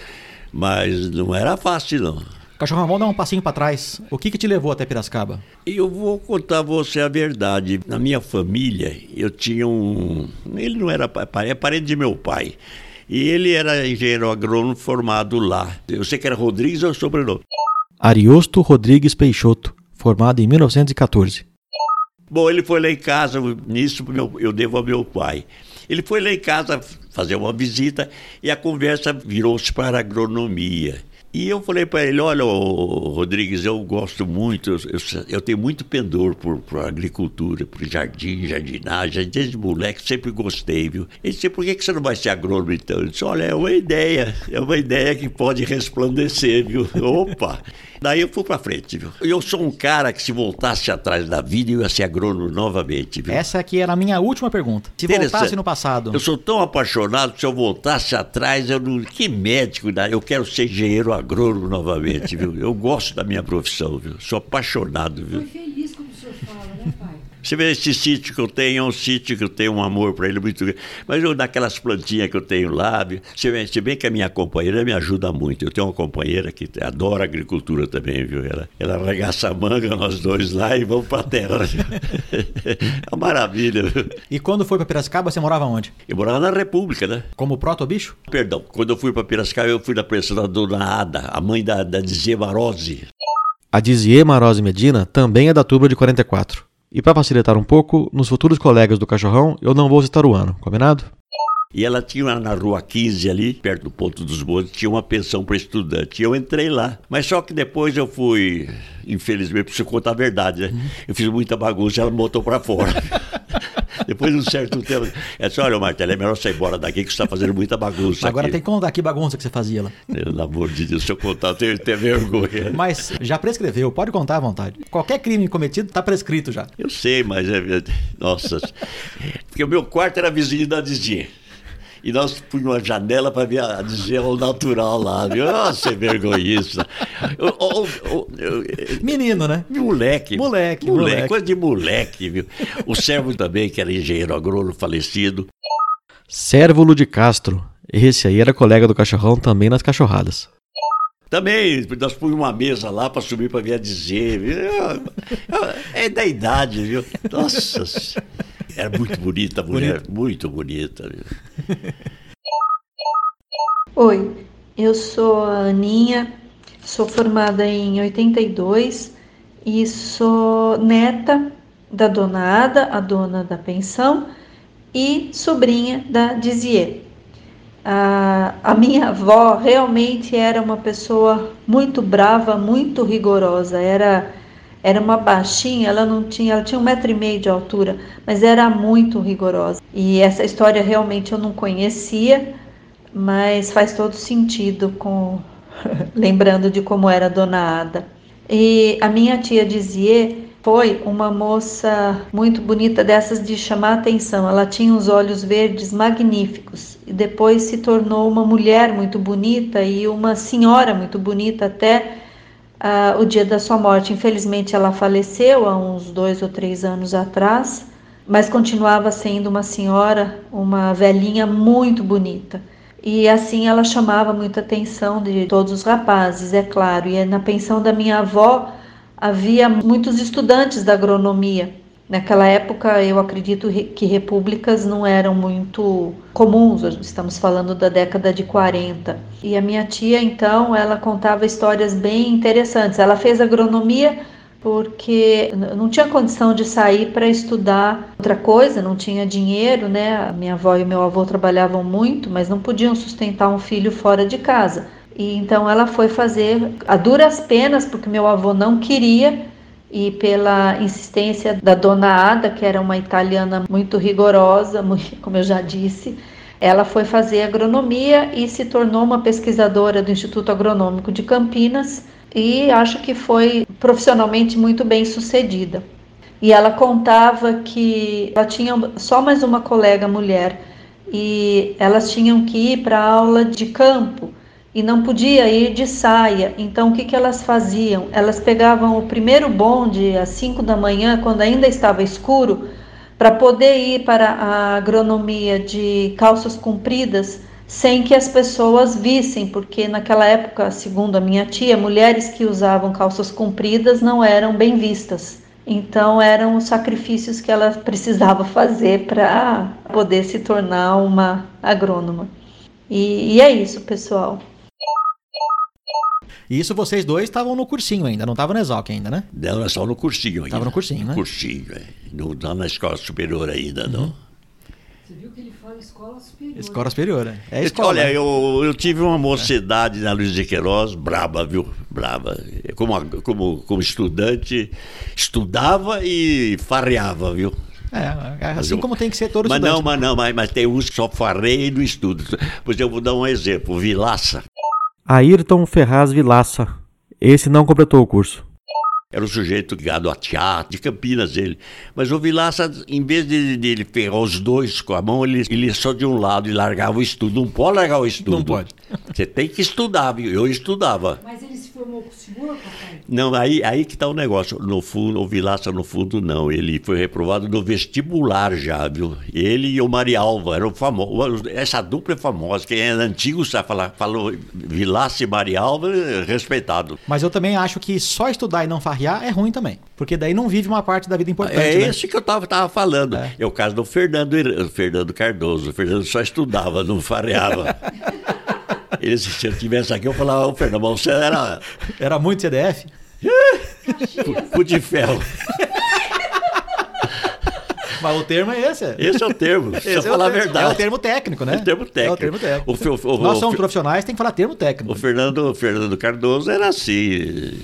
Mas não era fácil, não. Cachorrão, vamos dar um passinho para trás. O que que te levou até Piracicaba? Eu vou contar a você a verdade. Na minha família, eu tinha um. Ele não era pai, é parente de meu pai. E ele era engenheiro agrônomo formado lá. Eu sei que era Rodrigues ou o sobrenome. Ariosto Rodrigues Peixoto, formado em 1914. Bom, ele foi lá em casa, nisso eu devo ao meu pai. Ele foi lá em casa fazer uma visita e a conversa virou-se para a agronomia. E eu falei para ele, olha, Rodrigues, eu gosto muito, eu, eu- tenho muito pendor por, por agricultura, por jardim, jardinagem, desde moleque sempre gostei, viu? Ele disse, por que, que você não vai ser agrônomo então? Eu disse, olha, é uma ideia, é uma ideia que pode resplandecer, viu? Opa! Daí eu fui para frente, viu? Eu sou um cara que se voltasse atrás da vida, eu ia ser agrônomo novamente, viu? Essa aqui era a minha última pergunta. Se voltasse no passado, Eu sou tão apaixonado que se eu voltasse atrás, eu não. Que médico, né? eu quero ser engenheiro agrônomo novamente, viu? Eu gosto da minha profissão, viu? Sou apaixonado, viu? Feliz como o senhor fala, né, pai? Você vê esse sítio que eu tenho, é um sítio que eu tenho um amor para ele muito grande. Mas eu, naquelas plantinhas que eu tenho lá, se bem, se bem que a minha companheira me ajuda muito. Eu tenho uma companheira que adora agricultura também, viu? Ela, ela arregaça a manga, nós dois lá e vamos para a terra. é uma maravilha, viu? E quando foi para Piracicaba, você morava onde? Eu morava na República, né? Como proto-bicho? Perdão, quando eu fui para Piracicaba, eu fui na pensão da dona Ada, a mãe da, da Dizia Marose. A Dizier Marose Medina também é da turma de 44. E para facilitar um pouco, nos futuros colegas do Cachorrão, eu não vou citar o ano, combinado? E ela tinha lá na rua 15 ali, perto do ponto dos bondes, tinha uma pensão para estudante. E eu entrei lá. Mas só que depois eu fui, infelizmente, preciso contar a verdade, né? Eu fiz muita bagunça e ela me botou para fora. Depois de um certo tempo, é assim, olha, Martelo, é melhor você ir embora daqui que você está fazendo muita bagunça Agora aqui. tem que contar que bagunça que você fazia lá. Pelo amor de Deus, se eu contar, eu tenho ter vergonha. Mas já prescreveu, pode contar à vontade. Qualquer crime cometido está prescrito já. Eu sei, mas é. é- Nossa. Porque o meu quarto era vizinho da Dizinha. E nós punhamos uma janela para ver a Dizinha ao natural lá, viu? Nossa, é eu- eu- eu- Menino, né? Moleque. Moleque, moleque. moleque. Coisa de moleque, viu? O servo também, que era engenheiro agrônomo falecido. Sérvulo de Castro. Esse aí era colega do cachorrão também nas cachorradas. Também, nós punhamos uma mesa lá para subir para ver a dizer. viu? É da idade, viu? Nossa. Era muito bonita a mulher, muito bonita. Oi, eu sou a Aninha, sou formada em 82 e sou neta da dona Ada, a dona da pensão, e sobrinha da Dizier. A, a minha avó realmente era uma pessoa muito brava, muito rigorosa. Era, era uma baixinha, ela não tinha, ela tinha um metro e meio de altura, mas era muito rigorosa. E essa história realmente eu não conhecia, mas faz todo sentido com lembrando de como era Dona Ada. E a minha tia dizia foi uma moça muito bonita dessas de chamar atenção. Ela tinha os olhos verdes magníficos e depois se tornou uma mulher muito bonita e uma senhora muito bonita até ah, o dia da sua morte. Infelizmente ela faleceu há uns dois ou três anos atrás, mas continuava sendo uma senhora, uma velhinha muito bonita. E assim ela chamava muita atenção de todos os rapazes, é claro. E na pensão da minha avó havia muitos estudantes da agronomia. Naquela época, eu acredito que repúblicas não eram muito comuns, estamos falando da década de 40. E a minha tia, então, ela contava histórias bem interessantes. Ela fez agronomia porque não tinha condição de sair para estudar outra coisa, não tinha dinheiro, né? A minha avó e meu avô trabalhavam muito, mas não podiam sustentar um filho fora de casa. E então ela foi fazer a duras penas, porque meu avô não queria, e pela insistência da dona Ada, que era uma italiana muito rigorosa, como eu já disse, ela foi fazer agronomia e se tornou uma pesquisadora do Instituto Agronômico de Campinas e acho que foi profissionalmente muito bem sucedida. E ela contava que ela tinha só mais uma colega mulher e elas tinham que ir para aula de campo e não podia ir de saia. Então o que, que elas faziam? Elas pegavam o primeiro bonde às 5 da manhã, quando ainda estava escuro, para poder ir para a agronomia de calças compridas sem que as pessoas vissem, porque naquela época, segundo a minha tia, mulheres que usavam calças compridas não eram bem vistas. Então eram os sacrifícios que ela precisava fazer para poder se tornar uma agrônoma. E, e é isso, pessoal. E isso vocês dois estavam no cursinho ainda, não estavam no Exalc ainda, né? Não, nós estávamos no cursinho ainda. Estava no cursinho, né? Cursinho, é. Não estava na escola superior ainda, não. Você viu que ele fala escola superior. Escola superior, né? É Eu- escola. Olha, né? eu, eu tive uma mocidade na Luiz de Queiroz, braba, viu? Braba. Como, como, como estudante, estudava e farreava, viu? É, é assim como tem que ser todo Mas estudante. não, mas não, mas, mas tem uns que só farreia e não estuda. Pois eu vou dar um exemplo. Vilaça Ayrton Ferraz Vilaça. Esse não completou o curso. era um sujeito ligado a teatro, de Campinas ele. Mas o Vilaça, em vez de, de ele ferrar os dois com a mão, ele, ele só de um lado e largava o estudo. Não pode largar o estudo. Não pode. Você tem que estudar, viu? Eu estudava. Mas ele se formou com o senhor, papai? Não, aí, aí que tá o negócio. No fundo, o Vilaça, no fundo, não. Ele foi reprovado no vestibular já, viu? Ele e o Marialva eram famosos. Essa dupla é famosa. Quem é antigo sabe falar, falou Vilaça e Marialva, é respeitado. Mas eu também acho que só estudar e não farrear é ruim também. Porque daí não vive uma parte da vida importante, É né? esse que eu tava, tava falando. É. É. o caso do Fernando, Fernando Cardoso. O Fernando só estudava, não fareava. Ele, se eu tivesse aqui, eu falava, ô Fernando, você era Era muito CDF? de ferro. Mas o termo é esse. é. Esse é o termo, Esse se eu é o falar a termo- verdade. É o termo técnico, né? É o termo técnico. É o termo técnico. O fe- o- Nós o somos profissionais, tem que falar termo técnico. O Fernando, o Fernando Cardoso era assim.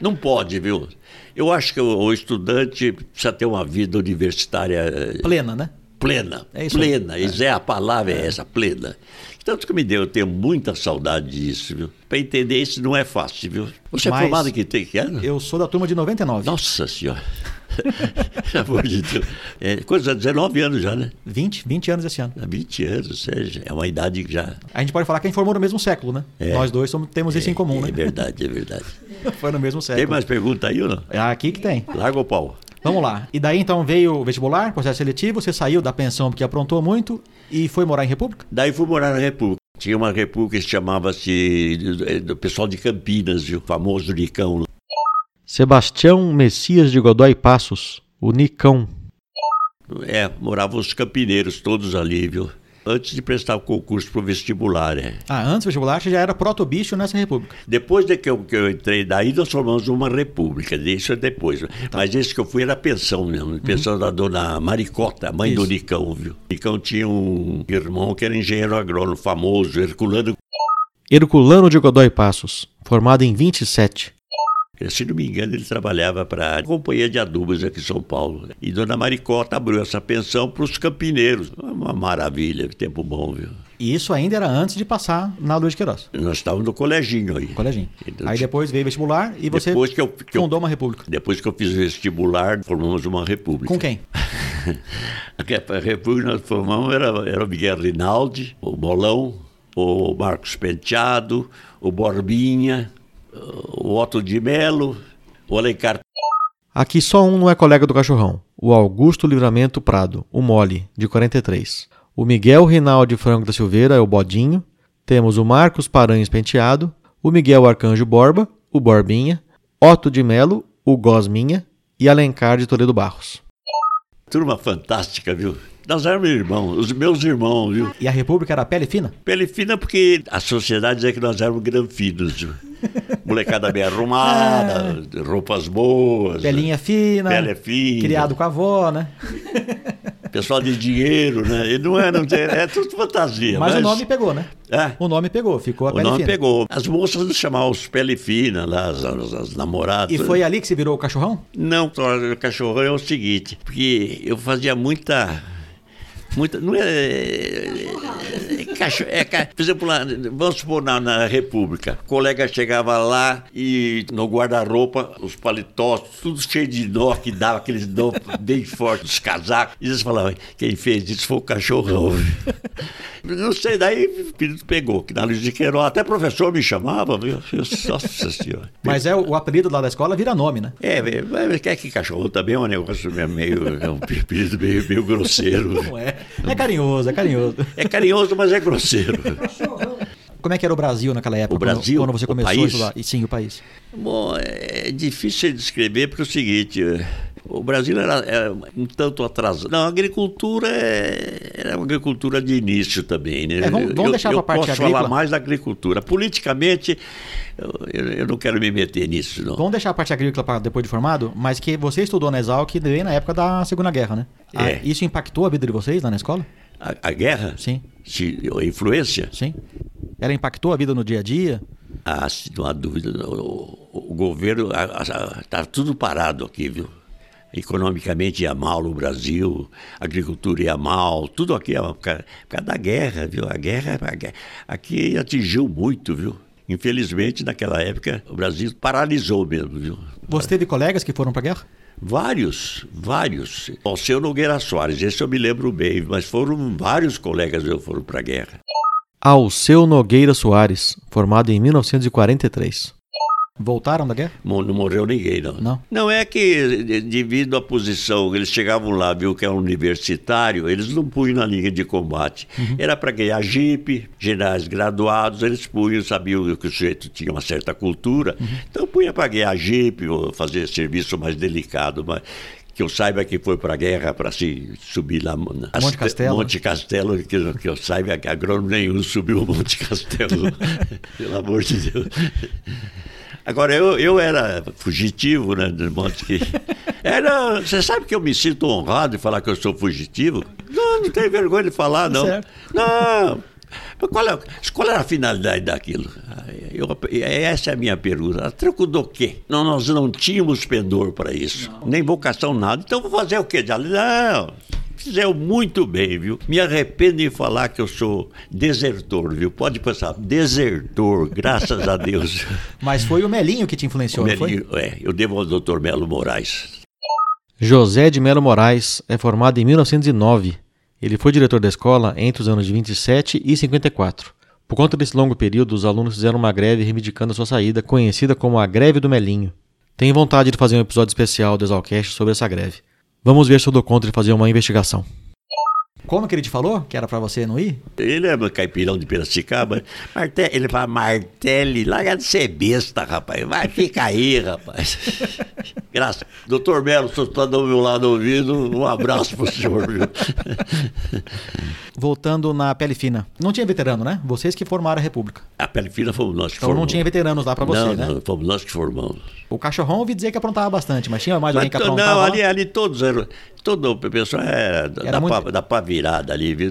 Não pode, viu? Eu acho que o, o estudante precisa ter uma vida universitária Plena, né? plena. É isso plena. É a palavra, é essa, plena. Tanto que me deu, eu tenho muita saudade disso, viu? Para entender isso não é fácil, viu? Você Mas é formado que tem que ano? Eu sou da turma de 99. Nossa senhora. Pelo amor de Deus. É, coisa, 19 anos já, né? 20, 20 anos esse ano. Há 20 anos, ou seja, é uma idade que já. A gente pode falar que a gente formou no mesmo século, né? É. Nós dois somos- temos isso em comum, É né? verdade, é verdade. Foi no mesmo Tem século. mais pergunta aí ou não? É aqui que tem. Larga o pau. Vamos lá. E daí então veio o vestibular, processo seletivo, você saiu da pensão porque aprontou muito e foi morar em República? Daí fui morar na República. Tinha uma república que se chamava-se do, do pessoal de Campinas, viu? O famoso Nicão. Sebastião Messias de Godoy Passos, o Nicão. É, moravam os campineiros todos ali, viu? Antes de prestar o concurso pro vestibular, é. Ah, antes do vestibular você já era protobicho nessa república. Depois de que eu, que eu entrei, daí nós formamos uma república, isso é depois. Mas esse que eu fui era pensão mesmo, pensão da dona Maricota, mãe do Isso. Nicão, viu? Nicão tinha um irmão que era engenheiro agrônomo famoso, Herculano. Herculano de Godoy Passos, formado em 27. Se não me engano, ele trabalhava para a Companhia de Adubos aqui em São Paulo. E Dona Maricota abriu essa pensão para os campineiros. Uma maravilha, que tempo bom, viu? E isso ainda era antes de passar na Luiz de Queiroz, Nós estávamos no coleginho aí. coleginho. Então, Aí depois veio o vestibular e você Depois que eu, que eu- fundou uma república. depois que eu fiz o vestibular, formamos uma república. Com quem? A república nós formamos era, era o Miguel Rinaldi, o Bolão, o Marcos Penteado, o Borbinha, o Otto de Melo, o Alencar Aqui só um não é colega do cachorrão. O Augusto Livramento Prado, o Mole, de 43. O Miguel Rinaldi Franco da Silveira é o Bodinho. Temos o Marcos Paranhos Penteado, o Miguel Arcanjo Borba, o Borbinha, Otto de Melo, o Gosminha e Alencar de Toledo Barros. Turma fantástica, viu? Nós éramos irmãos, os meus irmãos, viu? E a República era pele fina? Pele fina porque a sociedade dizia que nós éramos granfinos, viu? Molecada bem arrumada, roupas boas. Pelinha fina, Pele fina. criado com a avó, né? Pessoal de dinheiro, né? E não é, não tem- é tudo fantasia. Mas, o nome pegou, né? É. O nome pegou, ficou a O pele nome fina. pegou. As moças nos chamavam os pele fina lá, as, as- as namoradas. E foi ali que você virou o cachorrão? Não, o cachorrão é o seguinte, porque eu fazia muita. Muita. Não é. é, cachorro, é, por exemplo, lá, vamos supor na, na República, o colega chegava lá e no guarda-roupa, os paletós, tudo cheio de nó, que dava aqueles nó bem fortes, os casacos. E eles falavam, quem fez isso foi o cachorrão. Não sei, daí o espírito pegou, que na Luiz de Queiroz, até professor me chamava, viu? Nossa senhora. Mas é o, apelido lá da escola vira nome, né? É, mas quer que cachorro também é um negócio meio, é um espírito meio, meio grosseiro. Não é. É carinhoso, é carinhoso. É carinhoso, mas é grosseiro. Como é que era o Brasil naquela época? O Brasil? Quando, quando você começou a estudar? E sim, o país. Bom, é difícil de descrever porque é o seguinte, o Brasil era, era um tanto atrasado. Não, a agricultura é- era uma agricultura de início também, né? É, vamos- vamos eu, deixar eu pra parte posso agrícola. falar mais da agricultura. Politicamente, eu, eu- eu não quero me meter nisso, não. Vamos deixar a parte agrícola para depois de formado, mas que você estudou na Exalc bem na época da Segunda Guerra, né? Ah, É. isso impactou a vida de vocês lá na escola? A, a guerra? Sim. Se, a influência? Sim. Ela impactou a vida no dia a dia? Ah, se não há dúvida. O- o governo está tudo parado aqui, viu? Economicamente ia mal no Brasil, a agricultura ia mal, tudo aqui é por causa, por causa da guerra, viu? A guerra, a guerra aqui atingiu muito, viu? Infelizmente, naquela época, o Brasil paralisou mesmo, viu? Você teve colegas que foram para guerra? Vários, vários. O seu Nogueira Soares, esse eu me lembro bem, mas foram vários colegas que foram para a guerra. Alceu Nogueira Soares, formado em 1943. Voltaram da guerra? Não morreu ninguém, não. Não. Não é que, de- devido à posição, eles chegavam lá, viu que era universitário, eles não punham na linha de combate. Era para ganhar jipe, generais graduados, eles punham, sabiam que o sujeito tinha uma certa cultura, então punha para ganhar jipe ou fazer serviço mais delicado, mas que eu saiba que foi para a guerra para se subir lá Monte Castelo. Monte Castelo, que, eu- que eu saiba que agrônomo nenhum subiu o Monte Castelo, pelo amor de Deus. Agora, eu, eu era fugitivo, né, de modo que... Era, você sabe que eu me sinto honrado em falar que eu sou fugitivo? Não, não tenho vergonha de falar, não. Certo. Não, Mas qual, é, qual era a finalidade daquilo? Eu, essa é a minha pergunta. A troco do quê? Não, nós não tínhamos pendor para isso, não. nem vocação, nada. Então vou fazer o quê? Não, fizeram muito bem, viu? Me arrependo de falar que eu sou desertor, viu? Pode pensar, desertor, graças a Deus. Mas foi o Melinho que te influenciou, o Melinho, É, eu devo ao doutor Melo Moraes. José de Melo Moraes é formado em 1909. Ele foi diretor da escola entre os anos de 27 e 54. Por conta desse longo período, os alunos fizeram uma greve reivindicando a sua saída, conhecida como a Greve do Melinho. Tenho vontade de fazer um episódio especial do Exalcast sobre essa greve. Vamos ver se eu dou conta de fazer uma investigação. Como que ele te falou que era para você não ir? Ele é caipirão de Piracicaba. Martel, ele fala, Martelli, larga de ser besta, rapaz. Vai, fica aí, rapaz. Graças. Doutor Melo, o senhor está do meu lado ouvindo. Um abraço pro senhor, viu? Voltando na pele fina. Não tinha veterano, né? Vocês que formaram a República. A pele fina fomos nós que então formamos. não tinha veteranos lá para você, não, né? Não, fomos nós que formamos. O cachorrão ouvi dizer que aprontava bastante, mas tinha mais alguém que aprontava? Não, ali, ali todos eram. Todo o pessoal é, Era da, muito- da pá virada ali, viu?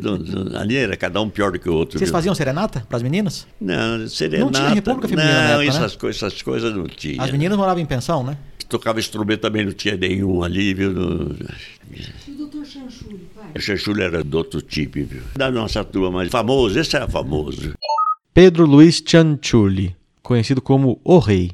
Ali era cada um pior do que o outro. Vocês viu? faziam serenata para as meninas? Não, serenata. Não tinha República Feminina Não, época, essas, né? coisas, essas coisas não tinha. As meninas moravam em pensão, né? Tocava instrumento também não tinha nenhum ali, viu? No- E o doutor Chanchuri, pai? O Chanchulho era do outro tipo, viu? Da nossa turma mais famoso, esse era famoso. Pedro Luiz Cianciulli, conhecido como O Rei.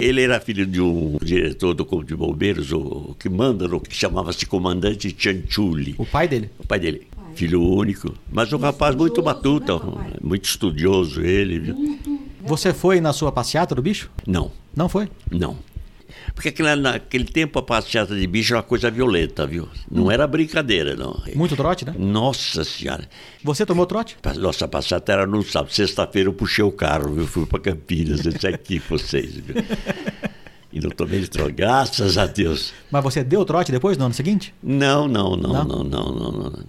Ele era filho de um diretor do Corpo de Bombeiros, o que manda, no que chamava-se Comandante Cianciulli. O pai dele. O pai dele, filho único, mas um rapaz muito matuto, muito estudioso ele, viu? Você foi na sua passeata do bicho? Não, Não foi? não. Porque aquele, naquele tempo a passeata de bicho era uma coisa violenta, viu? Não era brincadeira, não. Muito trote, né? Nossa Senhora. Você tomou trote? Nossa passeata era no sábado. Sexta-feira eu puxei o carro, viu? Fui para Campinas, eu disse aqui vocês, viu? E não tomei trote, graças a Deus. Mas você deu trote depois, no ano seguinte? Não, não, não, Não? não, não, não, não. não.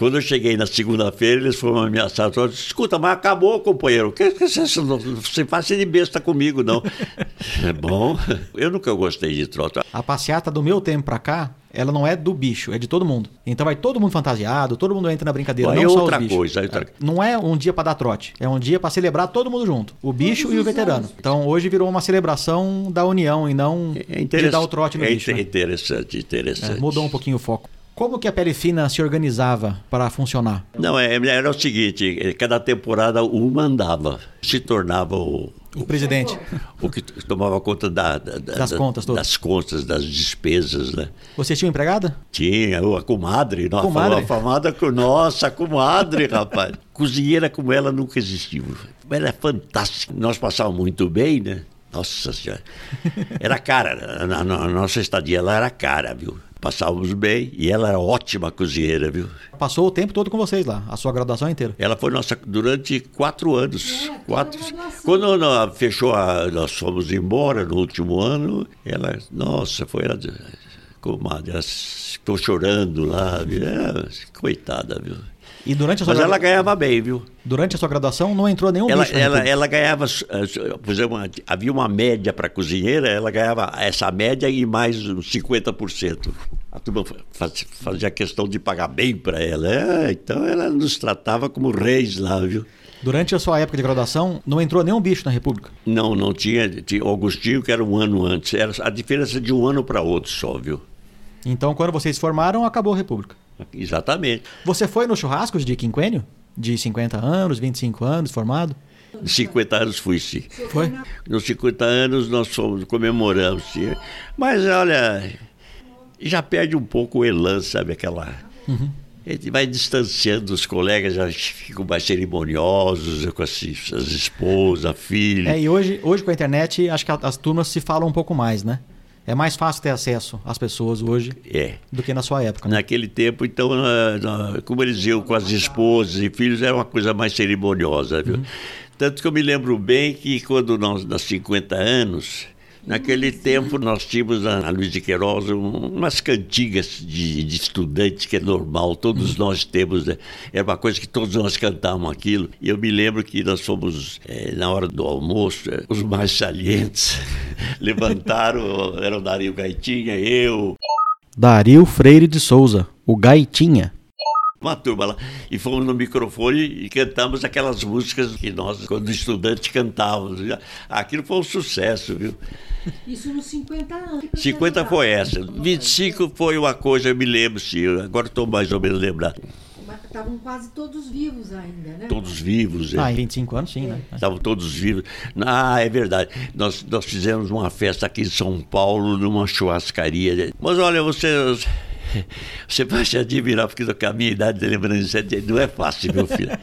Quando eu cheguei na segunda-feira, eles foram ameaçar. Eu disse, Escuta, mas acabou, companheiro. Que, que você não você faz de besta comigo, não. É bom. Eu nunca gostei de trote. A passeata do meu tempo pra cá, ela não é do bicho, é de todo mundo. Então vai todo mundo fantasiado, todo mundo entra na brincadeira, Aí não é só outra os bichos. coisa, aí outra- Não é um dia pra dar trote, é um dia pra celebrar todo mundo junto, o bicho e o veterano. Então hoje virou uma celebração da união e não É de dar o trote no é bicho. né? interessante, interessante. É, mudou um pouquinho o foco. Como que a pele fina se organizava para funcionar? Não, é, era o seguinte, cada temporada um mandava, se tornava o, O presidente. o que tomava conta da, da- da- Das da- contas todas. das contas, das despesas, né? Você tinha empregada? Tinha a comadre, nossa, Comadre? a famada, nossa, comadre, rapaz. Cozinheira como ela nunca existiu. Ela é fantástica. Nós passávamos muito bem, né? Nossa senhora. Era cara, na, na- na nossa estadia ela era cara, viu? Passávamos bem e ela era ótima cozinheira, viu? Passou o tempo todo com vocês lá, a sua graduação inteira. Ela foi nossa durante quatro anos. quatro. Quando nós fechou, a, nós fomos embora no último ano, ela, nossa, foi ela, comadre, ela ficou chorando lá, viu? É, coitada, viu? E durante a sua, Mas ela ganhava bem, viu? durante a sua graduação não entrou nenhum Ela, bicho ela, ela ganhava, eh, por exemplo, havia uma média para cozinheira, ela ganhava essa média e mais uns 50%. A turma faz- fazia questão de pagar bem para ela. É, então ela nos tratava como reis lá, viu? Durante a sua época de graduação, não entrou nenhum bicho na República. Não, não tinha, tinha o Augustinho que era um ano antes. Era a diferença de um ano para outro só, viu? Então, quando vocês formaram, acabou a República. Exatamente. Você foi nos churrascos de quinquênio? De 50 anos, 25 anos, formado? De 50 anos fui sim. Foi? Nos 50 anos nós fomos, comemoramos, sim. Mas olha, já perde um pouco o elan, sabe? Aquela. A gente vai distanciando os colegas, já ficam mais cerimoniosos com as, as esposas, a filha. É, e hoje, hoje com a internet, acho que as turmas se falam um pouco mais, né? É mais fácil ter acesso às pessoas hoje É. do que na sua época. Né? Naquele tempo, então, ah, como eles iam com as esposas e filhos, era uma coisa mais cerimoniosa, viu? Tanto que eu me lembro bem que quando nós, nos 50 anos, naquele tempo nós tínhamos na Luiz de Queiroz um- umas cantigas de, de estudantes, que é normal, todos nós temos, né? Era uma coisa que todos nós cantávamos aquilo. E eu me lembro que nós fomos, eh, na hora do almoço, eh, os mais salientes levantaram, era o Dario Gaitinha, eu, Dario Freire de Souza, o Gaitinha. Uma turma lá. E fomos no microfone e cantamos aquelas músicas que nós, quando estudante, cantávamos. Aquilo foi um sucesso, viu? Isso nos 50 anos. 50 foi essa. 25 foi uma coisa, eu me lembro, sim. Agora estou mais ou menos lembrado. Estavam quase todos vivos ainda, né? Todos vivos. Ah, em 25 anos sim, né? Estavam todos vivos. Ah, é verdade. Nós, nós fizemos uma festa aqui em São Paulo, numa churrascaria. Mas olha, você. Você vai se admirar, porque a minha idade de lembrança não é fácil, meu filho.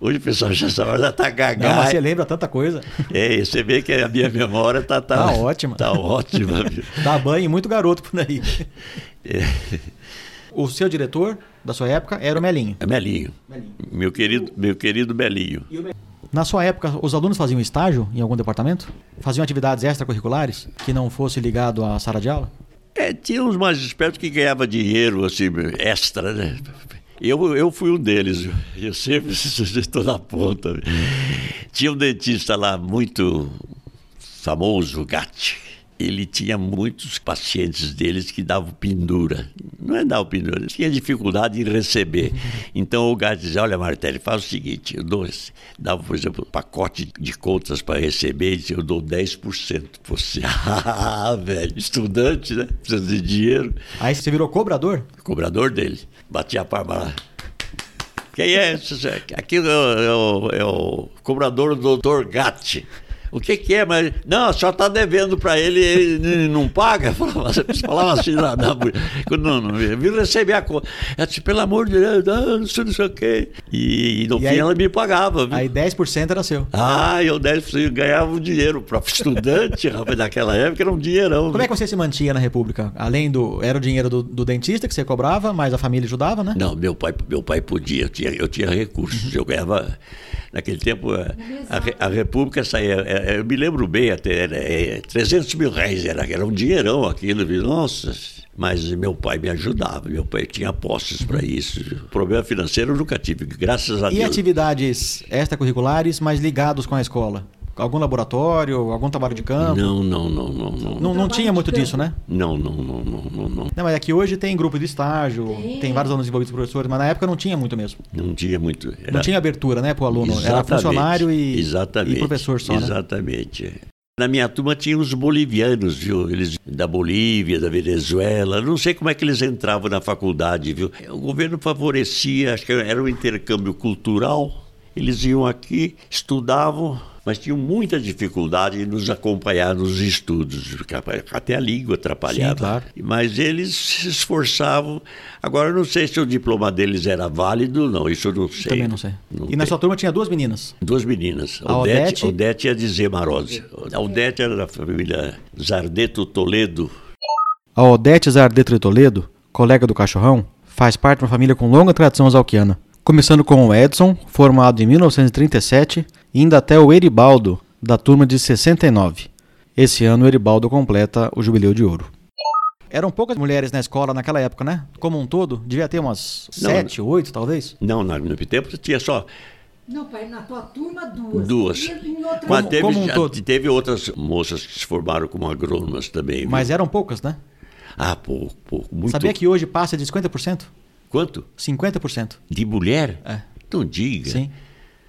Hoje o pessoal já sabe, já tá gaga. Não, mas você lembra tanta coisa. É, você vê que a minha memória tá, tá, tá ótima. Tá ótima. Viu? Dá banho muito garoto por aí. É. O seu diretor da sua época era o Melinho. É Melinho. Melinho. Meu querido, meu querido Melinho. Na sua época, os alunos faziam estágio em algum departamento? Faziam atividades extracurriculares que não fosse ligado à sala de aula? É, tinha uns mais espertos que ganhava dinheiro, assim, extra, né? Eu, eu fui um deles, eu sempre estou na ponta. Tinha um dentista lá muito famoso, Gatti ele tinha muitos pacientes deles que davam pendura. Não é dar pendura, tinha dificuldade em receber. Então o gato dizia: Olha, Martelli, faz o seguinte: eu dou, dava, por exemplo, um pacote de contas para receber, e eu dou 10% para você. Ah, velho, estudante, né? Precisa de dinheiro. Aí você virou cobrador? Cobrador dele. Batia a palma lá. Quem é? Aqui é o, é o cobrador do doutor Gatti. O que, que é? Mas, não, só está devendo para ele, ele não paga. Falava, falava assim lá, não, não, não, eu receber a conta. Eu disse, pelo amor de Deus, não, sei, não sei o quê. E, e no e fim aí, ela me pagava. Viu? Aí 10% era seu. Ah, eu 10% ganhava um dinheiro. Para estudante, rapaz, naquela época era um dinheirão. Como viu? é que você se mantinha na República? Além do. Era o dinheiro do, do, dentista que você cobrava, mas a família ajudava, né? Não, meu pai, meu pai podia, eu tinha, eu tinha recursos. Eu ganhava. Naquele tempo, a, a, a República saía. É, eu me lembro bem até, era, é, 300 mil reais, era, era um dinheirão aquilo. Nossa, mas meu pai me ajudava, meu pai tinha posses para isso. Problema financeiro eu nunca tive, graças a e Deus. E atividades extracurriculares, mas ligados com a escola? Algum laboratório, algum trabalho de campo? Não, não, não, não. Não, não, não tinha muito disso, né? Não, não, não, não, não, não. Não, mas aqui é hoje tem grupo de estágio, tem, tem vários alunos envolvidos professores, mas na época não tinha muito mesmo. Não tinha muito. Era... Não tinha abertura, né, para o aluno. Exatamente, era funcionário e, exatamente, e professor só. Né? Exatamente. Na minha turma tinha os bolivianos, viu? Eles da Bolívia, da Venezuela. Não sei como é que eles entravam na faculdade, viu? O governo favorecia, acho que era um intercâmbio cultural. Eles iam aqui, estudavam, mas tinham muita dificuldade em nos acompanhar nos estudos, até a língua atrapalhava. Sim, claro. Mas eles se esforçavam. Agora, eu não sei se o diploma deles era válido, não, isso eu não sei. Também não sei. Não e tem. na sua turma tinha duas meninas? Duas meninas. A Odete, Odete e a Dizê Marose. A Odete era da família Zardeto Toledo. A Odete Zardeto Toledo, colega do Cachorrão, faz parte de uma família com longa tradição exalquiana. Começando com o Edson, formado em 1937, indo até o Eribaldo, da turma de 69. Esse ano o Eribaldo completa o Jubileu de Ouro. Eram poucas mulheres na escola naquela época, né? Como um todo, devia ter umas não, sete, oito, talvez? Não, no meu tempo tinha só não, pai, na tua turma, duas. Duas. Mas teve, como um todo. teve outras moças que se formaram como agrônomas também. Viu? Mas eram poucas, né? Ah, pouco, pouco. Muito... Sabia que hoje passa de 50%? Quanto? 50%. De mulher? É. Não diga. Sim.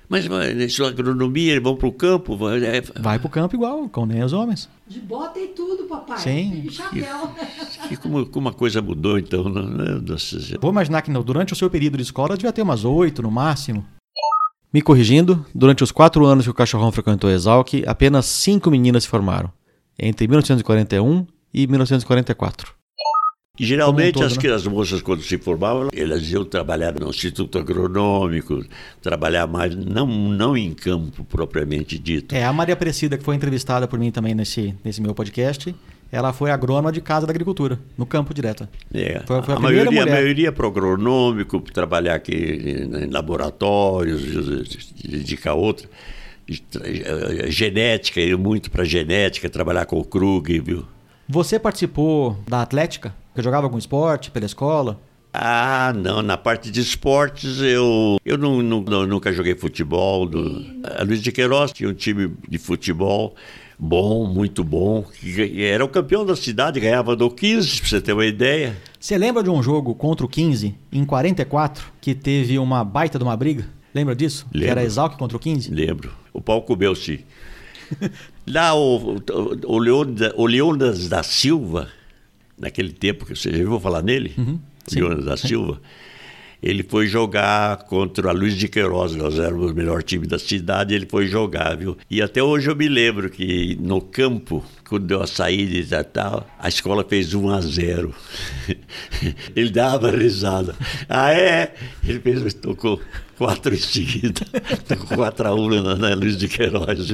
Mas, mas agronomia, eles vão para o campo? Vai, é... vai para o campo igual, como nem os homens. De bota e tudo, papai. Sim. E chapéu. E como, como uma coisa mudou, então. Né? Vou imaginar que durante o seu período de escola devia ter umas oito no máximo. Me corrigindo, durante os quatro anos que o cachorrão frequentou Exalc, apenas cinco meninas se formaram, entre 1941 e 1944. Geralmente todo, as, né? as moças, quando se formavam, elas iam trabalhar no Instituto Agronômico, trabalhar mais, não, não em campo propriamente dito. É, a Maria Aparecida, que foi entrevistada por mim também nesse, nesse meu podcast, ela foi agrônoma de Casa da Agricultura, no campo direto. É, foi, foi a, a, maioria, mulher. a maioria para o agronômico, trabalhar aqui em laboratórios, dedicar outra. Eh, genética, ir muito para genética, trabalhar com o Krug, viu? Você participou da Atlética? Você jogava algum esporte pela escola? Ah, não. Na parte de esportes, eu, eu não, não, nunca joguei futebol. A Luiz de Queiroz tinha um time de futebol, bom, muito bom. que Era o campeão da cidade, ganhava do 15, pra você ter uma ideia. Você lembra de um jogo contra o 15, em 44, que teve uma baita de uma briga? Lembra disso? Que Lembro. era Exalc contra o 15? Lembro. O pau comeu-se. Lá o, o, o, o Leônidas da Silva, naquele tempo, que você já ouviu falar nele? Uhum. Leônidas da Silva. Ele foi jogar contra a Luiz de Queiroz, nós éramos o melhor time da cidade, ele foi jogar, viu? E até hoje eu me lembro que no campo, quando deu a saída e tal, a escola fez 1 a 0. ele dava risada. Ah, é? Ele fez, tocou quatro em seguida. Tocou 4 a 1 na, na Luiz de Queiroz.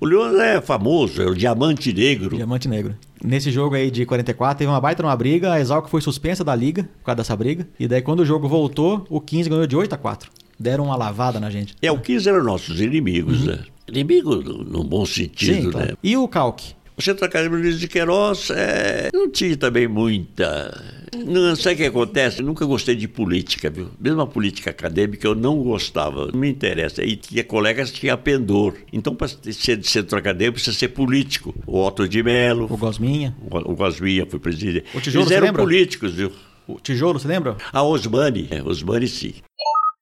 O Leônidas é famoso, é o Diamante Negro. Diamante Negro. Nesse jogo aí de 44, teve uma baita numa briga, a Exalc foi suspensa da liga por causa dessa briga. E daí quando o jogo voltou, o 15 ganhou de 8 a 4. Deram uma lavada na gente. É, o 15 eram nossos inimigos, né? Inimigo no, no bom sentido. Sim, claro. né? E o Calque? O Centro Acadêmico Luiz de Queiroz é, não tinha também muita. Não sabe o que acontece? Eu nunca gostei de política, viu? Mesmo a política acadêmica eu não gostava, não me interessa. E tinha colegas que tinham pendor. Então, para ser de centro acadêmico, precisa ser político. O Otto de Mello, O Gosminha? o, o Gosminha foi presidente. O Tijolo, Eles eram lembra? políticos, viu? O Tijolo, você lembra? A Osmani, é, Osmani sim.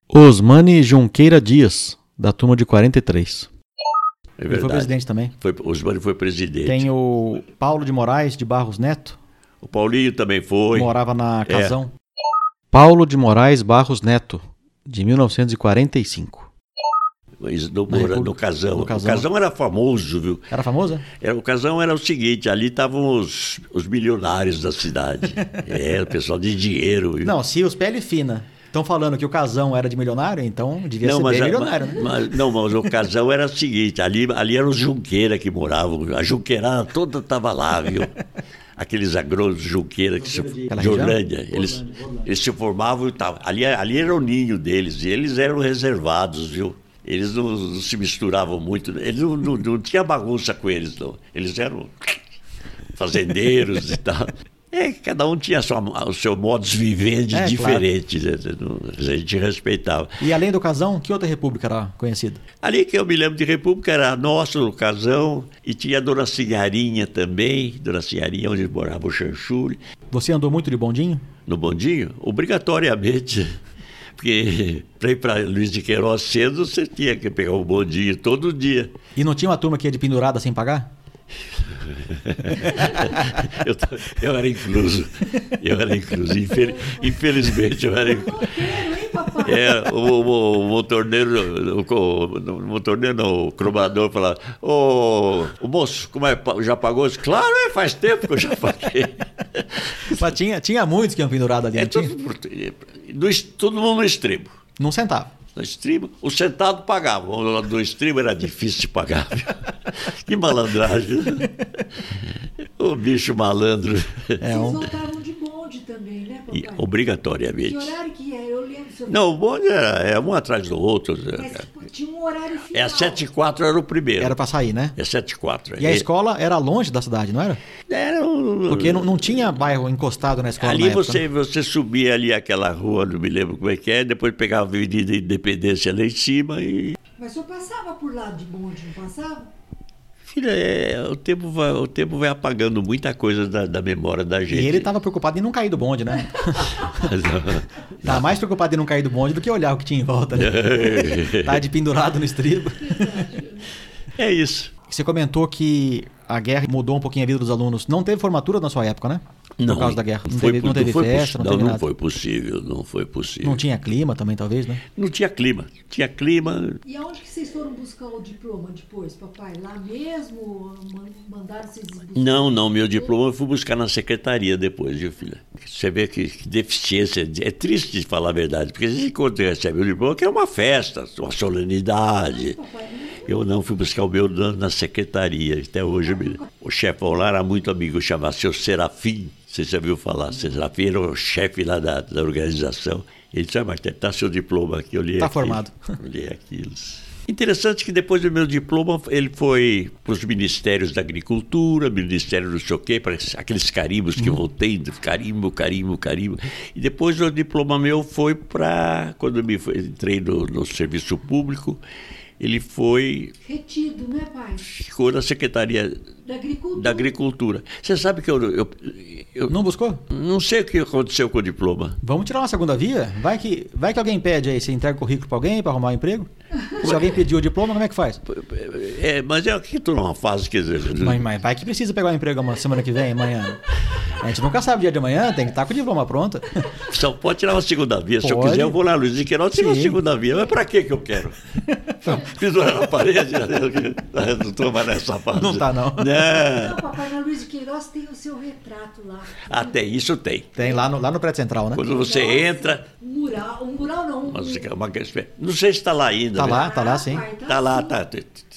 Osmani Junqueira Dias, da turma de 43. É Ele foi presidente também. Foi, Osmani foi presidente. Tem o Paulo de Moraes de Barros Neto, O Paulinho também foi. morava na É. Casão. Paulo de Moraes Barros Neto, de 1945. Mas No, no Casão. no Casão. O Casão era famoso, viu? Era famosa? Era, o Casão era o seguinte, ali estavam os, os milionários da cidade. é, o pessoal de dinheiro. viu? Não, se os pele fina estão falando que o Casão era de milionário, então devia Não, ser mas, milionário, né? mas- não, mas o casão era o seguinte, ali, ali eram os Junqueira que moravam, a Junqueirada toda estava lá, viu? Aqueles agrônomos Junqueira que se, de? Orlândia, eles, eles se formavam e tal. Ali, ali era o ninho deles, e eles eram reservados, viu? Eles não, não se misturavam muito, eles não, não, não tinha bagunça com eles, não. Eles eram fazendeiros e tal. É, cada um tinha sua, o seu modus vivendi É, diferente, né? a gente respeitava. E além do Casão, que outra república era conhecida? Ali que eu me lembro de República era a nossa, o Casão, e tinha a Dona Sinharinha também, Dona Sinharinha, onde morava o Chanchule. Você andou muito de bondinho? No bondinho, obrigatoriamente. Porque para ir para Luiz de Queiroz cedo, você tinha que pegar o bondinho todo dia. E não tinha uma turma que ia de pendurada sem pagar? Eu, eu era incluso. Eu era incluso. Infel- infelizmente, eu era incluso. É, o, o, o motorneiro, o, o motorneiro, não, o cromador falava, ô, o moço, como é, já pagou? Disse, Claro, é, faz tempo que eu já paguei. Mas tinha, tinha muitos que iam pendurado ali, É não tinha? es- todo mundo no extremo. Não centavo. No extremo, o sentado pagava, o do extremo era difícil de pagar. Que malandragem. O bicho malandro. É um... Vocês de bonde também, né, E, papai? obrigatoriamente. Que horário que é? Eu lembro. Não, o bonde era, é um atrás do outro. Mas tinha um horário final. É a 7 e 4 era o primeiro. Era pra sair, né? É 7 e 4. E a escola era longe da cidade, não era? Era um- Porque não, não tinha bairro encostado na escola Ali na época, você, né? você subia ali aquela rua, não me lembro como é que é, depois pegava a Avenida Independência lá em cima e. Mas o senhor passava por lá de bonde, não passava? Filha, é, o, tempo vai, o tempo vai apagando muita coisa da, da memória da gente. E ele tava preocupado em não cair do bonde, né? Tava mais preocupado em não cair do bonde do que olhar o que tinha em volta, né? Tava de pendurado no estribo. É isso. Você comentou que a guerra mudou um pouquinho a vida dos alunos. Não teve formatura na sua época, né? Não, Por causa da guerra. Não foi teve, não teve foi festa, possi- não teve não nada. foi possível, não foi possível. Não tinha clima também, talvez, né? Não tinha clima. Tinha clima. E aonde que vocês foram buscar o diploma depois, papai? Lá mesmo? Man- Mandaram vocês buscar? Não, não, meu diploma eu fui buscar na secretaria depois, viu, filha? Você vê que, que deficiência. É triste de falar a verdade, porque a gente, quando recebe o diploma, que é uma festa, uma solenidade. Eu não fui buscar o meu na, na secretaria, até hoje. O chefão lá era muito amigo, chamava seu Serafim. Você já viu falar? Serafim era o chefe lá da, da organização. Ele disse: ah, mas está seu diploma aqui. Eu li Tá aquilo. formado. Eu li aquilo. Interessante que depois do meu diploma ele foi para os ministérios da agricultura, ministério do sei o quê, para aqueles carimbos que eu voltei, carimbo, carimbo, carimbo. E depois o diploma meu foi para, quando eu me entrei no, no serviço público, ele foi. Retido, né, pai? Ficou na Secretaria Da Agricultura. da Agricultura. Você sabe que eu, eu, eu Não buscou? não sei o que aconteceu com o diploma. Vamos tirar uma segunda via? Vai que, vai que alguém pede aí, você entrega o currículo pra alguém pra arrumar um emprego? Se alguém pediu o diploma, como é que faz? É, mas é que estou numa fase que. Mas, mas vai que precisa pegar um emprego uma semana que vem, amanhã. A gente nunca sabe o dia de amanhã, tem que estar com o diploma pronto. Só pode tirar uma segunda via. Se eu Pode. quiser, eu vou lá, Luiz de Queiroz, tira uma segunda via. Mas pra que que eu quero? Pendurar na parede? não estou mais nessa fase. Não tá, não. Não. Não, papai, na Luiz de Queiroz tem o seu retrato lá. Até isso tem. Tem lá no, lá no prédio central, né? Quando você entra. Um mural, um mural não. Um... mas é uma- não sei se está lá ainda. Tá né? lá, tá lá sim. Pai, Tá lá, sim. tá.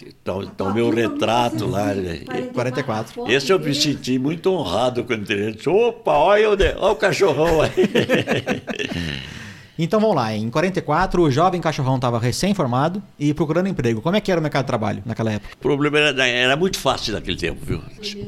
Então, então meu retrato lá. né? 44. foto Esse eu me senti muito honrado quando entrei. Disse, Opa, olha o, olha o cachorrão aí. Então vamos lá, em 44 o jovem cachorrão estava recém-formado e procurando emprego. Como é que era o mercado de trabalho naquela época? O problema era, era muito fácil naquele tempo, viu?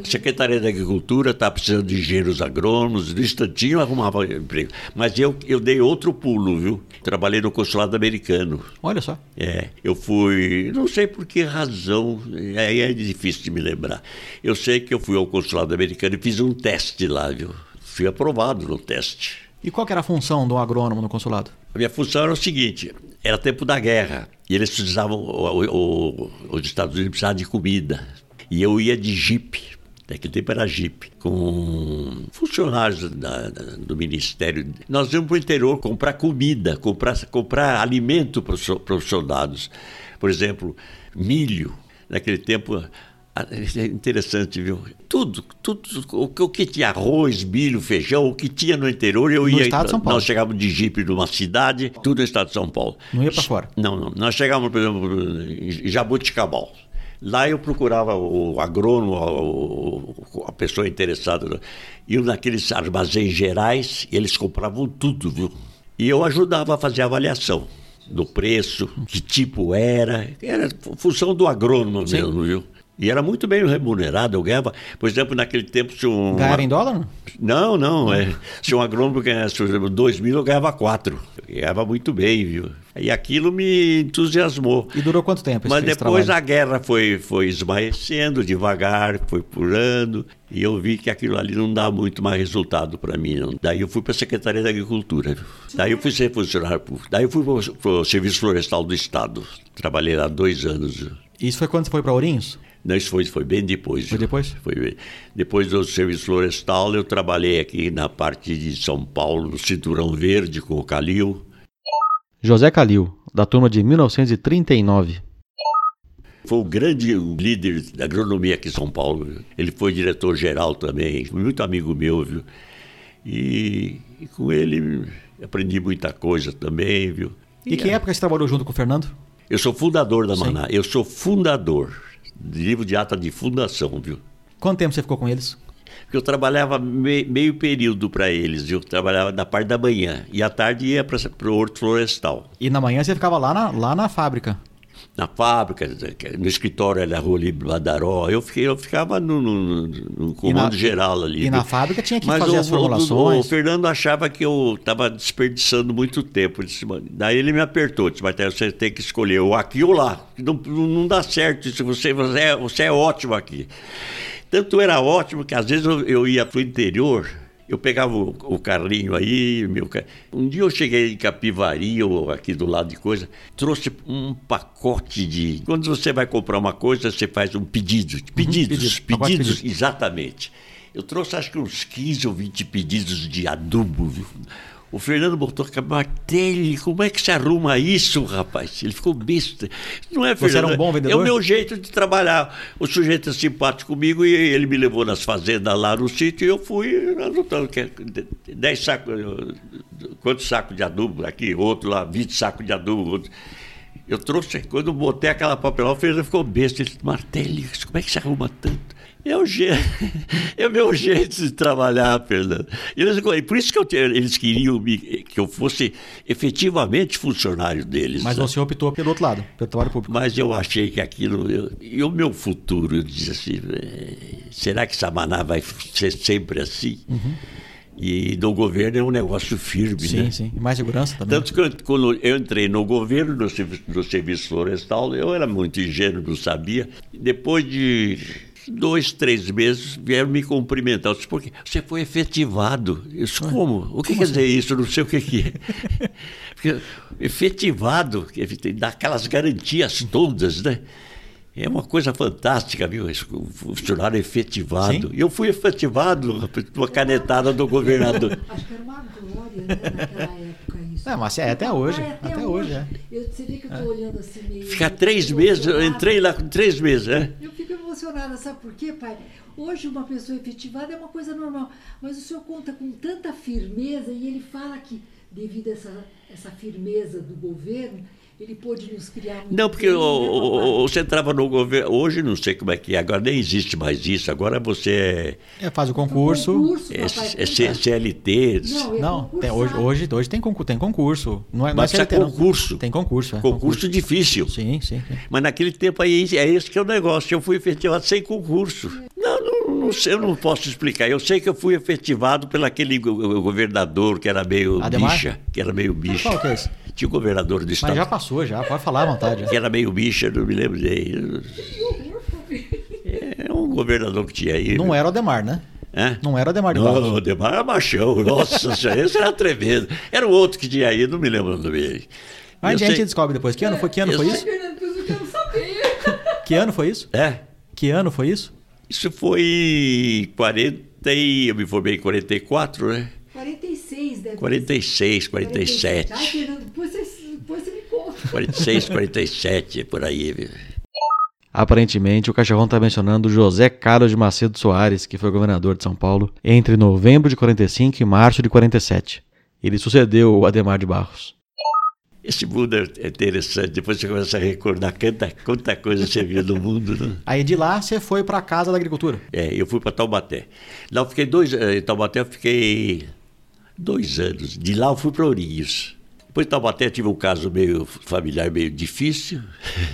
Secretaria da Agricultura estava precisando de engenheiros agrônomos, no instantinho arrumava emprego. Mas eu, eu dei outro pulo, viu? Trabalhei no consulado americano. Olha só. É, eu fui, não sei por que razão, aí é difícil de me lembrar. Eu sei que eu fui ao consulado americano e fiz um teste lá, viu? Fui aprovado no teste. E qual era a função do agrônomo no consulado? A minha função era o seguinte: era tempo da guerra e eles precisavam, o- o- os Estados Unidos precisavam de comida. E eu ia de jipe, naquele tempo era jipe, com funcionários da- da- do Ministério. Nós íamos para o interior comprar comida, comprar, comprar alimento para os soldados. Por exemplo, milho. Naquele tempo. Ah, É interessante, viu? Tudo, tudo, o que- o que tinha arroz, milho, feijão, o que tinha no interior, eu No ia. estado de São Paulo. Nós chegávamos de jipe numa cidade, tudo no estado de São Paulo. Não ia pra fora? Não, não. Nós chegávamos, por exemplo, em Jabuticabal. Lá eu procurava o agrônomo, o- a pessoa interessada. Iam naqueles armazéns gerais e eles compravam tudo, viu? E eu ajudava a fazer a avaliação do preço, que tipo era. Era função do agrônomo mesmo, viu? E era muito bem remunerado. Eu ganhava, por exemplo, naquele tempo, se um. Ganhava em dólar? Não, não. É, se um agrônomo ganhasse, por exemplo, 2 mil, eu ganhava 4. Ganhava muito bem, viu? E aquilo me entusiasmou. E durou quanto tempo esse, Mas depois trabalho? a guerra foi, foi esmaecendo devagar, foi pulando, e eu vi que aquilo ali não dá muito mais resultado para mim. Não. Daí eu fui para a Secretaria da Agricultura. viu? Daí eu fui ser funcionário público. Daí eu fui para o Serviço Florestal do Estado. Trabalhei lá dois anos. Isso foi quando você foi para Ourinhos? Não, isso foi, foi bem depois. Foi depois? Foi bem. Depois do serviço florestal, eu trabalhei aqui na parte de São Paulo, no Cinturão Verde, com o Calil. José Calil, da turma de 1939. Foi o grande líder da agronomia aqui em São Paulo. Ele foi diretor-geral também, muito amigo meu, viu? E, e com ele aprendi muita coisa também, viu? E que época você trabalhou junto com o Fernando? Eu sou fundador da Sim. Maná, eu sou fundador, livro de ata de fundação, viu? Quanto tempo você ficou com eles? Porque eu trabalhava me- meio período para eles, viu? Trabalhava da parte da manhã e à tarde ia para o Horto Florestal. E na manhã você ficava lá na, lá na fábrica. Na fábrica, no escritório na Rua Badaró, eu, fiquei, eu ficava no, no- no comando na- geral ali. E na fábrica tinha que Mas fazer o, as o- formulações. O, Fernando achava que eu estava desperdiçando muito tempo. Disse, daí ele me apertou, disse, Martelo, você tem que escolher ou aqui ou lá. Não, não não dá certo isso, você, você, é, você é ótimo aqui. Tanto era ótimo que às vezes eu, eu ia para o interior, eu pegava o, o carrinho aí, meu ca- Um dia eu cheguei em Capivari, ou aqui do lado de coisa, trouxe um pacote de. Quando você vai comprar uma coisa, você faz um pedido. Pedidos, pedido, pacote de pedidos, pedido. exatamente. Eu trouxe acho que uns 15 ou 20 pedidos de adubo, viu? O Fernando botou a martelo, como é que se arruma isso, rapaz? Ele ficou besta. Não é, Você era Fernando? um bom É vendedor? o meu jeito de trabalhar. O sujeito é simpático comigo e ele me levou nas fazendas lá no sítio e eu fui anotando é 10 sacos, quantos sacos de adubo aqui, outro lá, 20 sacos de adubo, outro. Eu trouxe, quando botei aquela papelão, o Fernando ficou besta. Ele disse, Martelli, como é que se arruma tanto? É o, je... é o meu jeito de trabalhar, Fernando. Eles, por isso que eu te- eles queriam me- que eu fosse efetivamente funcionário deles. Mas né? você optou pelo outro lado, pelo trabalho público. Mas eu achei que aquilo. eu- e o meu futuro, eu disse assim: eh, será que Samaná vai ser sempre assim? E no governo é um negócio firme, sim, né? Sim, E mais segurança também. Tanto que eu, quando eu entrei no governo, no, serviço, no serviço florestal, eu era muito ingênuo, não sabia. Depois de dois, três meses, vieram me cumprimentar. Eu disse, por quê? Você foi efetivado. Eu disse, como? O que como quer assim? dizer isso? Eu não sei o que, que é. Porque efetivado, dá aquelas garantias todas, né? É uma coisa fantástica, viu? O funcionário efetivado. Sim. Eu fui efetivado uma canetada do governador. Acho que era uma glória, né, naquela época isso. É, mas é até hoje. É, até, até, hoje, é. Eu, você vê que eu estou é. olhando assim meio. Ficar três meses, eu entrei lá com três meses, né? Eu emocionada, sabe por quê, pai? Hoje uma pessoa efetivada é uma coisa normal, mas o senhor conta com tanta firmeza e ele fala que devido a essa, essa firmeza do governo, ele pôde nos criar um Não, porque o, o, você entrava no governo. Hoje não sei como é que é, agora nem existe mais isso. Agora você é. é faz o concurso. Um concurso é, é CLT. Não, é não tem, hoje, hoje, hoje tem, concurso, tem concurso. Não é, Mas não é CLT, concurso. Tem concurso. É, concurso. concurso difícil. Sim, sim, sim, Mas naquele tempo aí é esse que é o negócio. Eu fui efetivado sem concurso. Não, não, não sei, eu não posso explicar. Eu sei que eu fui efetivado pelo aquele governador que era meio Ademar? bicha. Que era meio bicha. Qual que é esse? Tinha o governador do estado. Mas já passou, já. Pode falar à vontade. Que era meio bicha, não me lembro dele. É um governador que tinha aí. Não era o Ademar, né? É? Não era o Ademar de Não, o Ademar era machão. Nossa senhora, esse era tremendo. Era o outro que tinha aí, não me lembro do nome. Mas a gente sei... descobre depois. Que ano foi, que ano foi isso? Que ano foi isso? É. Que ano foi isso? Isso foi 40 e... Eu me formei em 44, né? 46, deve 46, 47. 47. Ai, Fernando, depois você, depois você me conta. 46, 47, por aí. Viu? Aparentemente, o cachorrão está mencionando José Carlos de Macedo Soares, que foi governador de São Paulo entre novembro de 45 e março de 47. Ele sucedeu o Ademar de Barros. Esse mundo é interessante, depois você começa a recordar quanta, quanta coisa você viu no mundo. Né? Aí de lá você foi para a Casa da Agricultura? É, eu fui para Taubaté. Lá eu fiquei dois eh, em Taubaté eu fiquei dois anos. De lá eu fui para Ourinhos. Depois de Taubaté tive um caso meio familiar, meio difícil.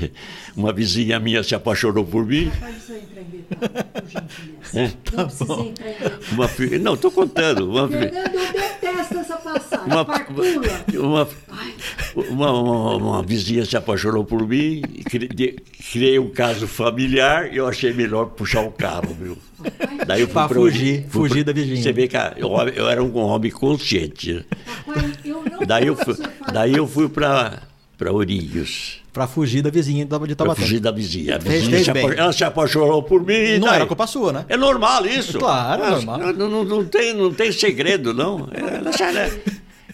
Uma vizinha minha se apaixonou por mim. É? Tá bom. Uma fi... Não, estou contando. Uma... Uma, uma, uma, uma, uma, vizinha se apaixonou por mim, criei um caso familiar e eu achei melhor puxar o carro, meu. Daí eu fui pra fugir, fui fugir da vizinha. Você vê que eu, eu era um homem consciente. daí eu fui, daí eu fui para para Ourinhos. Para fugir da vizinha de Taubaté. Para fugir da vizinha. A vizinha se ela se apaixonou por mim. Não daí? era culpa sua, né? É normal isso. Claro, é normal. Não, não, não, tem, não tem segredo, não. Ela, ela,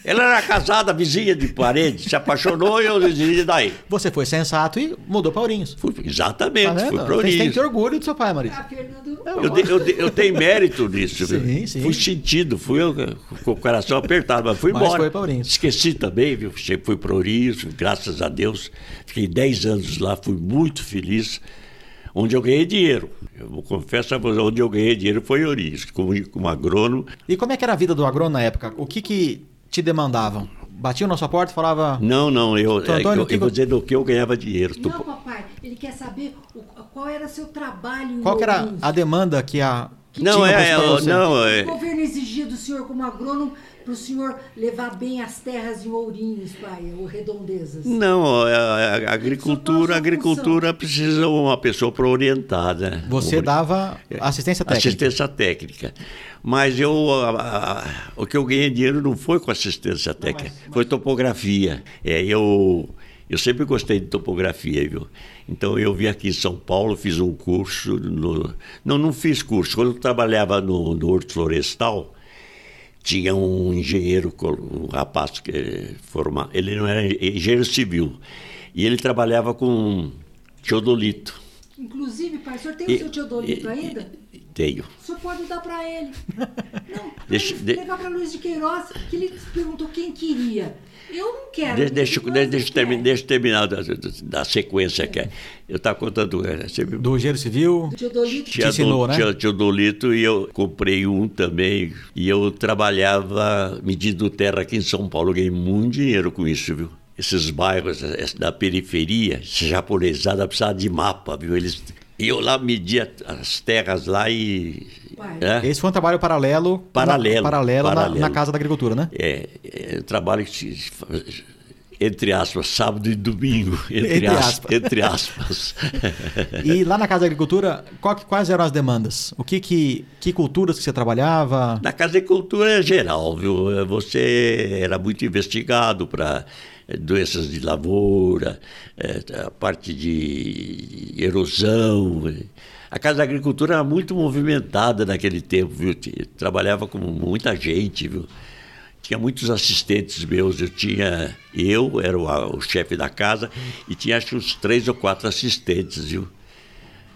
ela era casada, vizinha de parede, se apaixonou e eu dizia daí. Você foi sensato e mudou para Ourinhos. Fui, exatamente, tá fui para Ourinhos. Você tem que ter orgulho do seu pai, Marisa. Ah, eu, eu, eu, tenho mérito nisso. sim, sim. Fui sentido, fui eu, com o coração apertado, mas fui mas embora. Foi para Ourinhos. Esqueci também, viu? Fui para Ourinhos, graças a Deus. Fiquei 10 anos lá, fui muito feliz onde eu ganhei dinheiro. Eu confesso a você, onde eu ganhei dinheiro foi em Ourinhos, como, como agrônomo. E como é que era a vida do agrônomo na época? O que, que te demandavam? Batiam na sua porta e falava. Não, não, eu, Antônio, é, eu, eu vou dizer do que eu ganhava dinheiro. Não, papai, ele quer saber o, qual era seu trabalho. Qual era a demanda que a. Que não, é, é não, é. O governo exigia do senhor como agrônomo para o senhor levar bem as terras em Ourinhos, pai, ou redondezas? Não, a, a, a agricultura, a agricultura precisa uma pessoa para orientar, né? Você dava assistência técnica? Assistência técnica. Mas eu, a, o que eu ganhei dinheiro não foi com assistência técnica, não, mas, foi topografia. É, eu, eu sempre gostei de topografia, viu? Então eu vim aqui em São Paulo, fiz um curso. No, não, não fiz curso. Quando eu trabalhava no, no Horto Florestal, tinha um engenheiro, um rapaz que formava, ele não era engenheiro civil, e ele trabalhava com teodolito. Inclusive, pai, o senhor tem e, o seu teodolito e, ainda? Tenho. O senhor pode dar para ele. Não, deixa, de... levar para Luiz de Queiroz, que ele perguntou quem queria. Eu não quero. Deixa, deixa, deixa, terminar, deixa terminar da, da sequência que é. Eu estava contando. Você... Do engenheiro civil? Do Teodolito. Te ensinou, né? Tinha Teodolito e eu comprei um também. E eu trabalhava medindo terra aqui em São Paulo. Ganhei muito dinheiro com isso, viu? Esses bairros da periferia, essa japonesada precisava de mapa, viu? Eles e eu lá media as terras lá e pai? É? Esse foi um trabalho paralelo. Paralelo, na- paralelo, na- paralelo. Na, Casa da Agricultura, né? É, é um trabalho entre aspas, sábado e domingo, entre, Entre aspas. aspas. Entre aspas. E lá na Casa da Agricultura, quais eram as demandas? O que que, que culturas que você trabalhava? Na Casa de Cultura é geral, viu? Você era muito investigado para doenças de lavoura, eh, a parte de erosão. A Casa da Agricultura era muito movimentada naquele tempo, viu? Trabalhava com muita gente, viu? Tinha muitos assistentes meus, eu tinha, eu era o, o chefe da casa e tinha acho uns três ou quatro assistentes, viu?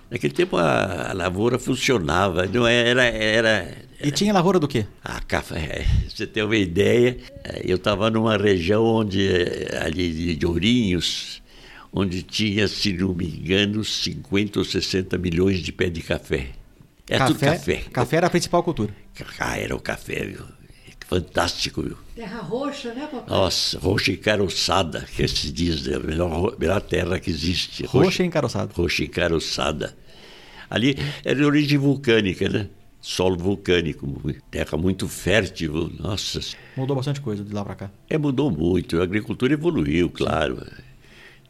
Naquele tempo a, a lavoura funcionava, não era, era, E tinha lavoura do quê? ah, café, você tem uma ideia, eh, eu estava numa região onde, eh, ali de Ourinhos, onde tinha, se não me engano, 50 ou 60 milhões de pé de café. É tudo café. Café era a principal cultura. Ah, era o café, viu? Fantástico, viu? Terra roxa, né, papai? Nossa, roxa encaroçada, que se diz, é a melhor, melhor terra que existe. Roxa encaroçada. Roxa encaroçada. Ali era de origem vulcânica, né? Solo vulcânico, terra muito fértil, nossa. Mudou bastante coisa de lá pra cá. É, mudou muito, a agricultura evoluiu, claro.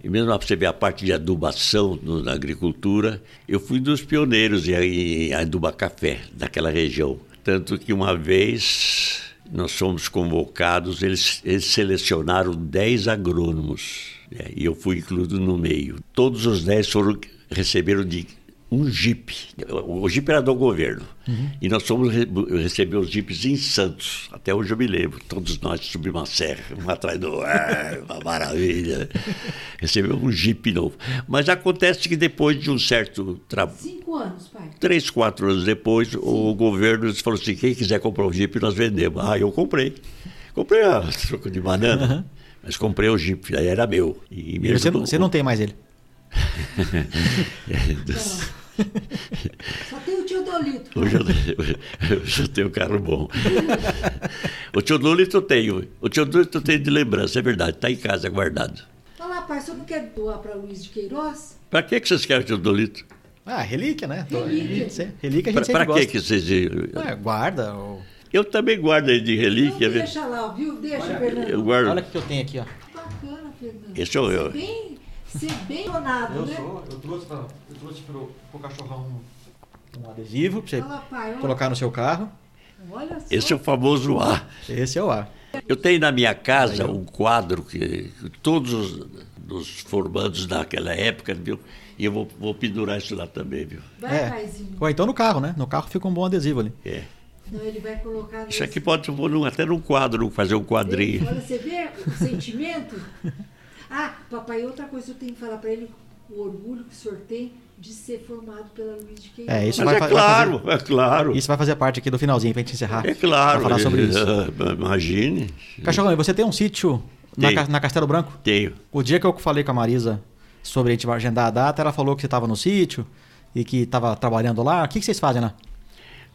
E mesmo você ver a parte de adubação no- na agricultura, eu fui dos pioneiros em, em adubar café daquela região. Tanto que uma vez nós fomos convocados, eles, eles selecionaram 10 agrônomos, né, e eu fui incluído no meio. Todos os 10 foram, receberam de um Jeep. O Jeep era do governo. E nós fomos re receber os Jeeps em Santos. Até hoje eu me lembro. Todos nós subimos uma serra, um atrás do outro. É, uma maravilha. Recebemos um Jeep novo. Mas acontece que depois de um certo trabalho. Cinco anos, pai. Três, quatro anos depois, o governo falou assim: quem quiser comprar o Jeep, nós vendemos. Ah, eu comprei. Comprei a troco de banana, mas comprei o Jeep, aí era meu. E E você, não- você não tem mais ele. Só tem o tio Dolito. Hoje eu, hoje eu tenho um carro bom. o tio Lulito eu tenho. O tio Lulito eu tenho de lembrança, é verdade. Está em casa guardado. Fala, pai, você não quer doar para Luiz de Queiroz? Para que, que vocês querem o tio Lulito? Ah, relíquia, né? Relíquia. Relíquia a gente sempre Para que, gosta. que vocês. É, guarda. ou- Eu também guardo ele de relíquia. Não, deixa lá, viu? Deixa, Fernando. Eu guardo. Olha o que eu tenho aqui, ó. Bacana, Fernando. Esse sou eu. Ser bem, ser bem donado, né? eu trouxe, pra, eu trouxe pro, pro cachorrão um, um adesivo pra você Fala, pai, colocar no seu carro. Olha só. Esse é o famoso A. Esse é o A. Eu tenho na minha casa um quadro que, todos os, os formandos daquela época, viu? E eu vou, vou pendurar isso lá também, viu? Vai, É. paizinho. Ou então no carro, né? No carro fica um bom adesivo ali. É. Não, ele vai colocar... Isso nesse- aqui pode pôr até num quadro, fazer um quadrinho. Olha, você vê o sentimento? Ah, papai, outra coisa que eu tenho que falar para ele, o orgulho que o senhor tem de ser formado pela Luiz de Queiroz. É, isso Mas vai, é fa- vai claro, fazer, é claro. isso vai fazer parte aqui do finalzinho pra gente encerrar. É claro. Pra falar sobre isso. Ah, Imagine. Cachorrão, e você tem um sítio na, na Castelo Branco? Tenho. O dia que eu falei com a Marisa sobre a gente agendar a data, ela falou que você estava no sítio e que estava trabalhando lá. O que, que vocês fazem lá?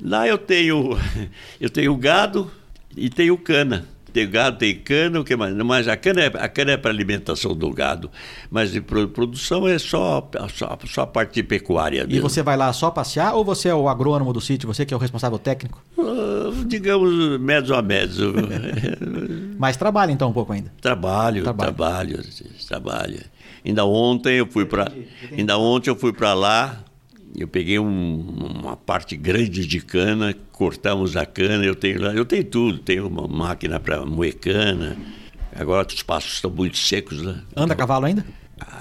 Lá eu tenho, eu tenho gado e tenho cana. Tenho gado, tem cana, o que mais? Mas a cana é, a cana é para alimentação do gado. Mas de pro- produção é só, só, só a parte de pecuária. E mesmo. você vai lá só passear ou você é o agrônomo do sítio, você que é o responsável técnico? Ah, digamos, médio a médio. Mas trabalha então um pouco ainda. Trabalho, Trabalho. trabalho, trabalho. Ainda ontem eu fui para, ainda ontem eu fui para lá. Eu peguei um- uma parte grande de cana, cortamos a cana. Eu tenho lá, eu tenho tudo. Tenho uma máquina para moer cana. Agora os pastos estão muito secos, né? Anda a cavalo ainda?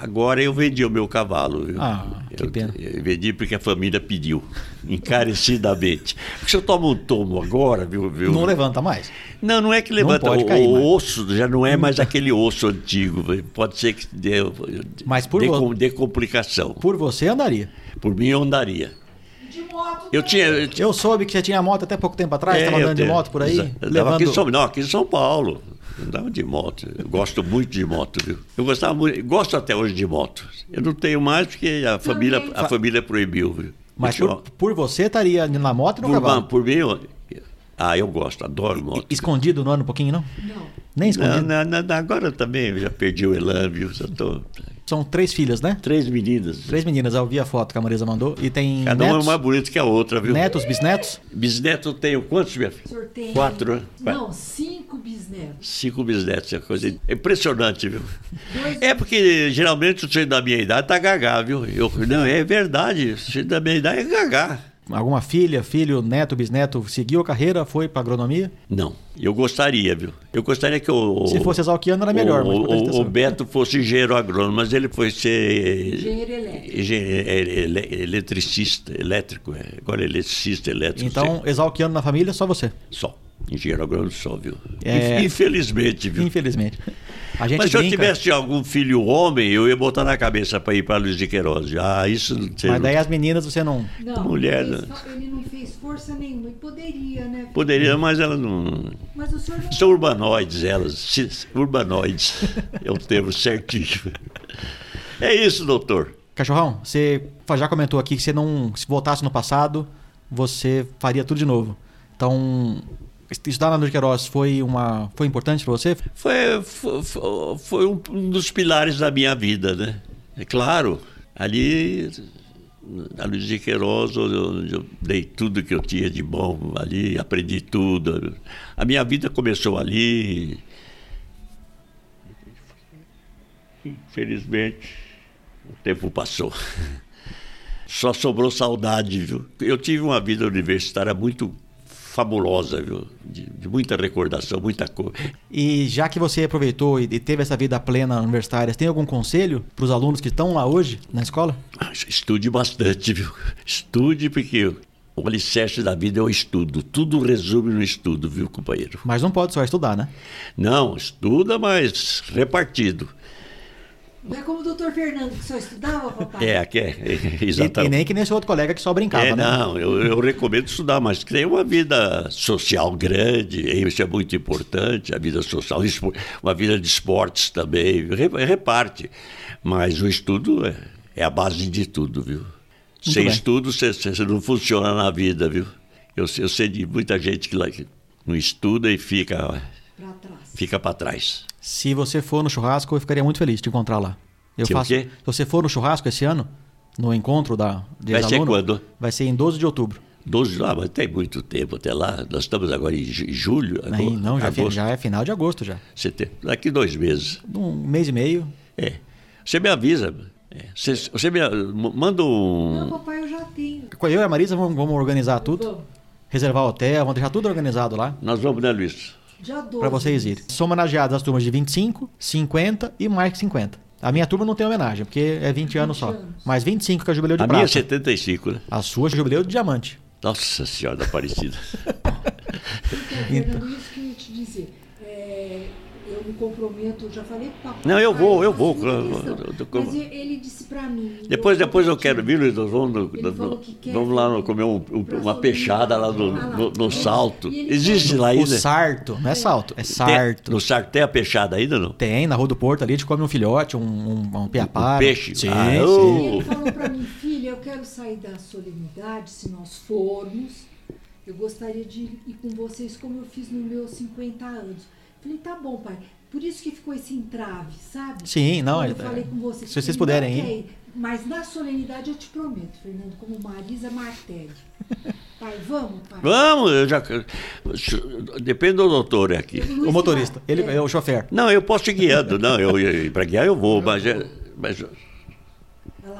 Agora eu vendi o meu cavalo. Ah, que eu, pena. eu vendi porque a família pediu, encarecidamente. Porque se eu tomo um tomo agora, viu? viu? Não levanta mais. Não, não é que levanta. pode o, cair, o osso já não é mais aquele osso antigo. Pode ser que dê, Mas por dê, vo- com- dê complicação. Por você andaria. Por mim eu andaria. De moto Eu tinha. Eu, tinha- Eu soube que você tinha moto até pouco tempo atrás, é, estava eu andando de tenho- moto por aí. Exa- aqui levando... São, não, aqui em São Paulo. Eu andava de moto. Eu gosto muito de moto, viu? Eu gostava muito, gosto até hoje de moto. Eu não tenho mais porque a família, a família proibiu, viu? Mas por, por você estaria na moto e no por, cavalo. por mim, eu, ah, eu gosto, adoro moto. Escondido no ano um pouquinho, não? Não. Nem escondido. Não, não, não, agora também eu já perdi o elan, viu? Já tô... são três filhas, né? Três meninas. Três meninas, eu vi a foto que a Marisa mandou. E tem Cada netos, uma é mais bonita que a outra, viu? netos, bisnetos? Bisneto eu tenho quantos, minha filha? Sorteio. Quatro, né? Não, cinco bisnetos. Cinco bisnetos, é coisa impressionante, viu? Dois É porque geralmente o sujeito da minha idade tá gagá, viu? Eu, não, é verdade, o sujeito da minha idade é gagá. Alguma filha, filho, neto, bisneto seguiu a carreira, foi pra agronomia? Não, eu gostaria, viu? Eu gostaria que o. Se fosse exalquiano era melhor, o, mas o- o. Beto fosse engenheiro agrônomo, mas ele foi ser. engenheiro elétrico. engenheiro ele- eletricista, elétrico, é. agora é eletricista, elétrico. Então, exalquiano na família, só você. Só. Engenheiro agrônomo só, viu? É. Infelizmente, viu? Infelizmente. A gente Mas se eu brinca, tivesse algum filho homem, eu ia botar na cabeça para ir para Luiz de Queiroz. Ah, isso não sei. mas daí as meninas você não... Não, Mulher, ele, fez- né? ele não fez força nenhuma. E poderia, né? Poderia, mas ela não. Mas o senhor não São urbanoides, elas. Urbanoides. É o termo certinho. É isso, doutor. Cachorrão, você já comentou aqui que você não... Se voltasse no passado, você faria tudo de novo. Então, estudar na Luiz Queiroz foi, uma, foi importante pra você? Foi, foi, foi um dos pilares da minha vida, né? É claro, ali, na Luiz de Queiroz, eu- eu dei tudo que eu tinha de bom ali, aprendi tudo. A minha vida começou ali. Infelizmente, o tempo passou. Só sobrou saudade, viu? Eu tive uma vida universitária muito fabulosa, viu? De, de muita recordação, muita coisa. E já que você aproveitou e e teve essa vida plena universitária, tem algum conselho para os alunos que estão lá hoje na escola? Estude bastante, viu? Estude, porque o alicerce da vida é o estudo. Tudo resume no estudo, viu, companheiro? Mas não pode só estudar, né? Não, estuda, mas repartido. Não é como o doutor Fernando, que só estudava, papai? É, aqui é, é, E, exatamente. e nem que nem esse outro colega que só brincava, É, né? não, eu, eu recomendo estudar, mas tem uma vida social grande, isso é muito importante, a vida social, uma vida de esportes também, re- reparte. Mas o estudo é, é a base de tudo, viu? Sem bem. estudo você, você não funciona na vida, viu? Eu, sei- eu sei de muita gente que, lá- que não estuda e fica Pra trás. fica para trás. Se você for no churrasco, eu ficaria muito feliz de te encontrar lá. Eu Se o faço. quê? Se você for no churrasco esse ano, no encontro da de Vai ser quando? Vai ser em 12 de outubro. 12 ah, mas tem muito tempo até lá. Nós estamos agora em ju- em julho, ago- não, já, é já é final de agosto já. setembro. Daqui dois meses. Um mês e meio. É. Você me avisa. É. Você, você me manda Não, um. papai, eu já tenho. Eu e a Marisa vamos, vamos organizar tudo. Reservar hotel, vamos deixar tudo organizado lá. Nós vamos, né, Luiz? Pra vocês irem. São homenageadas as turmas de 25, 50 e mais que 50. A minha turma não tem homenagem, porque é 20 anos só. anos. Mas 25 que é o jubileu de A minha é prata. 75, né? A sua é jubileu de diamante. Nossa Senhora da Aparecida. Então, Fernando, isso que eu ia te dizer. É, eu me comprometo, eu já falei papai. Não, eu vou, eu vou, Mas ele- disse pra mim. Depois, depois eu quero vir, Luiz. Nós vamos, vamos- que quer vamos lá comer um- um- uma peixada lá no, lá. no, no salto. Ele Existe lá O ainda? sarto, não é salto, é Tem- sarto. no sarto tem a peixada ainda, não? Tem, na Rua do Porto ali, a gente come um filhote, um, um, um piapara. Um peixe? Sim, Ah, sim. ele falou pra mim, filha, eu quero sair da solenidade, se nós formos. Eu gostaria de ir com vocês como eu fiz nos meus 50 anos. Falei, tá bom, pai. Por isso que ficou esse entrave, sabe? Sim, não, Quando é- eu falei com você. se vocês puderem ir. Mas na solenidade eu te prometo, Fernando, como Marisa Martelli. pai, vamos, pai? Vamos, eu já. Depende do doutor aqui. Luiz O motorista, ele Martelli. é o chofer. Não, eu posso ir guiando. Não, eu, para guiar eu vou, mas. é- mas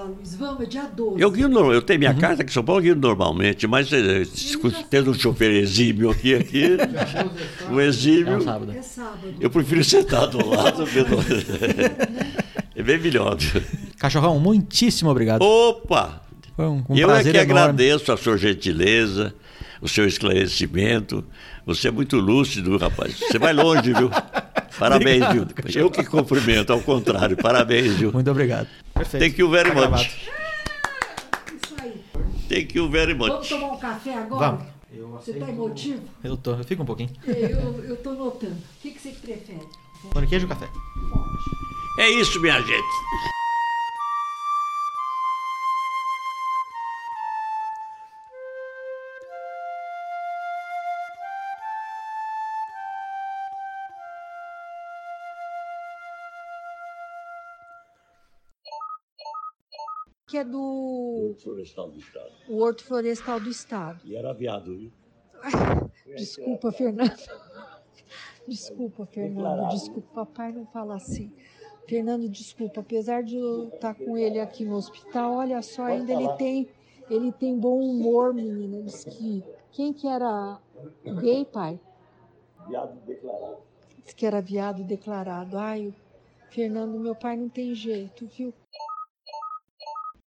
lá, Luiz, vamos, é dia 12. eu guio normal, eu tenho Uhum. minha casa aqui em São Paulo, eu guio normalmente, mas é, se- tendo um chofer exímio aqui, aqui, um É exímio, um sábado. É sábado. eu prefiro sentar do lado. É bem melhor. Cachorrão, muitíssimo obrigado. Opa! Foi um, um eu é prazer que enorme. agradeço a sua gentileza, o seu esclarecimento. Você é muito lúcido, rapaz. Você vai longe, viu? Parabéns, viu? Eu que cumprimento, ao contrário. Parabéns, viu? Muito obrigado. Perfeito. Thank you very gravado. much. Isso aí. Thank you very Vamos much. tomar um café agora? Vamos. Você tá emotivo? Eu, tô, eu fico um pouquinho. Eu, eu tô notando. O que, que você prefere? Pão de queijo ou café? É isso, minha gente. Que é do Horto Florestal do Estado. o Horto Florestal do Estado. E era viado, viu? Desculpa, Fernando. Desculpa, Fernando. Desculpa, papai não fala assim. Fernando, desculpa, apesar de eu estar com ele aqui no hospital, olha só, ainda ele tem, ele tem bom humor, menina. Diz que quem que era gay, pai? Viado declarado. Diz que era viado declarado. Ai, Fernando, meu pai não tem jeito, viu?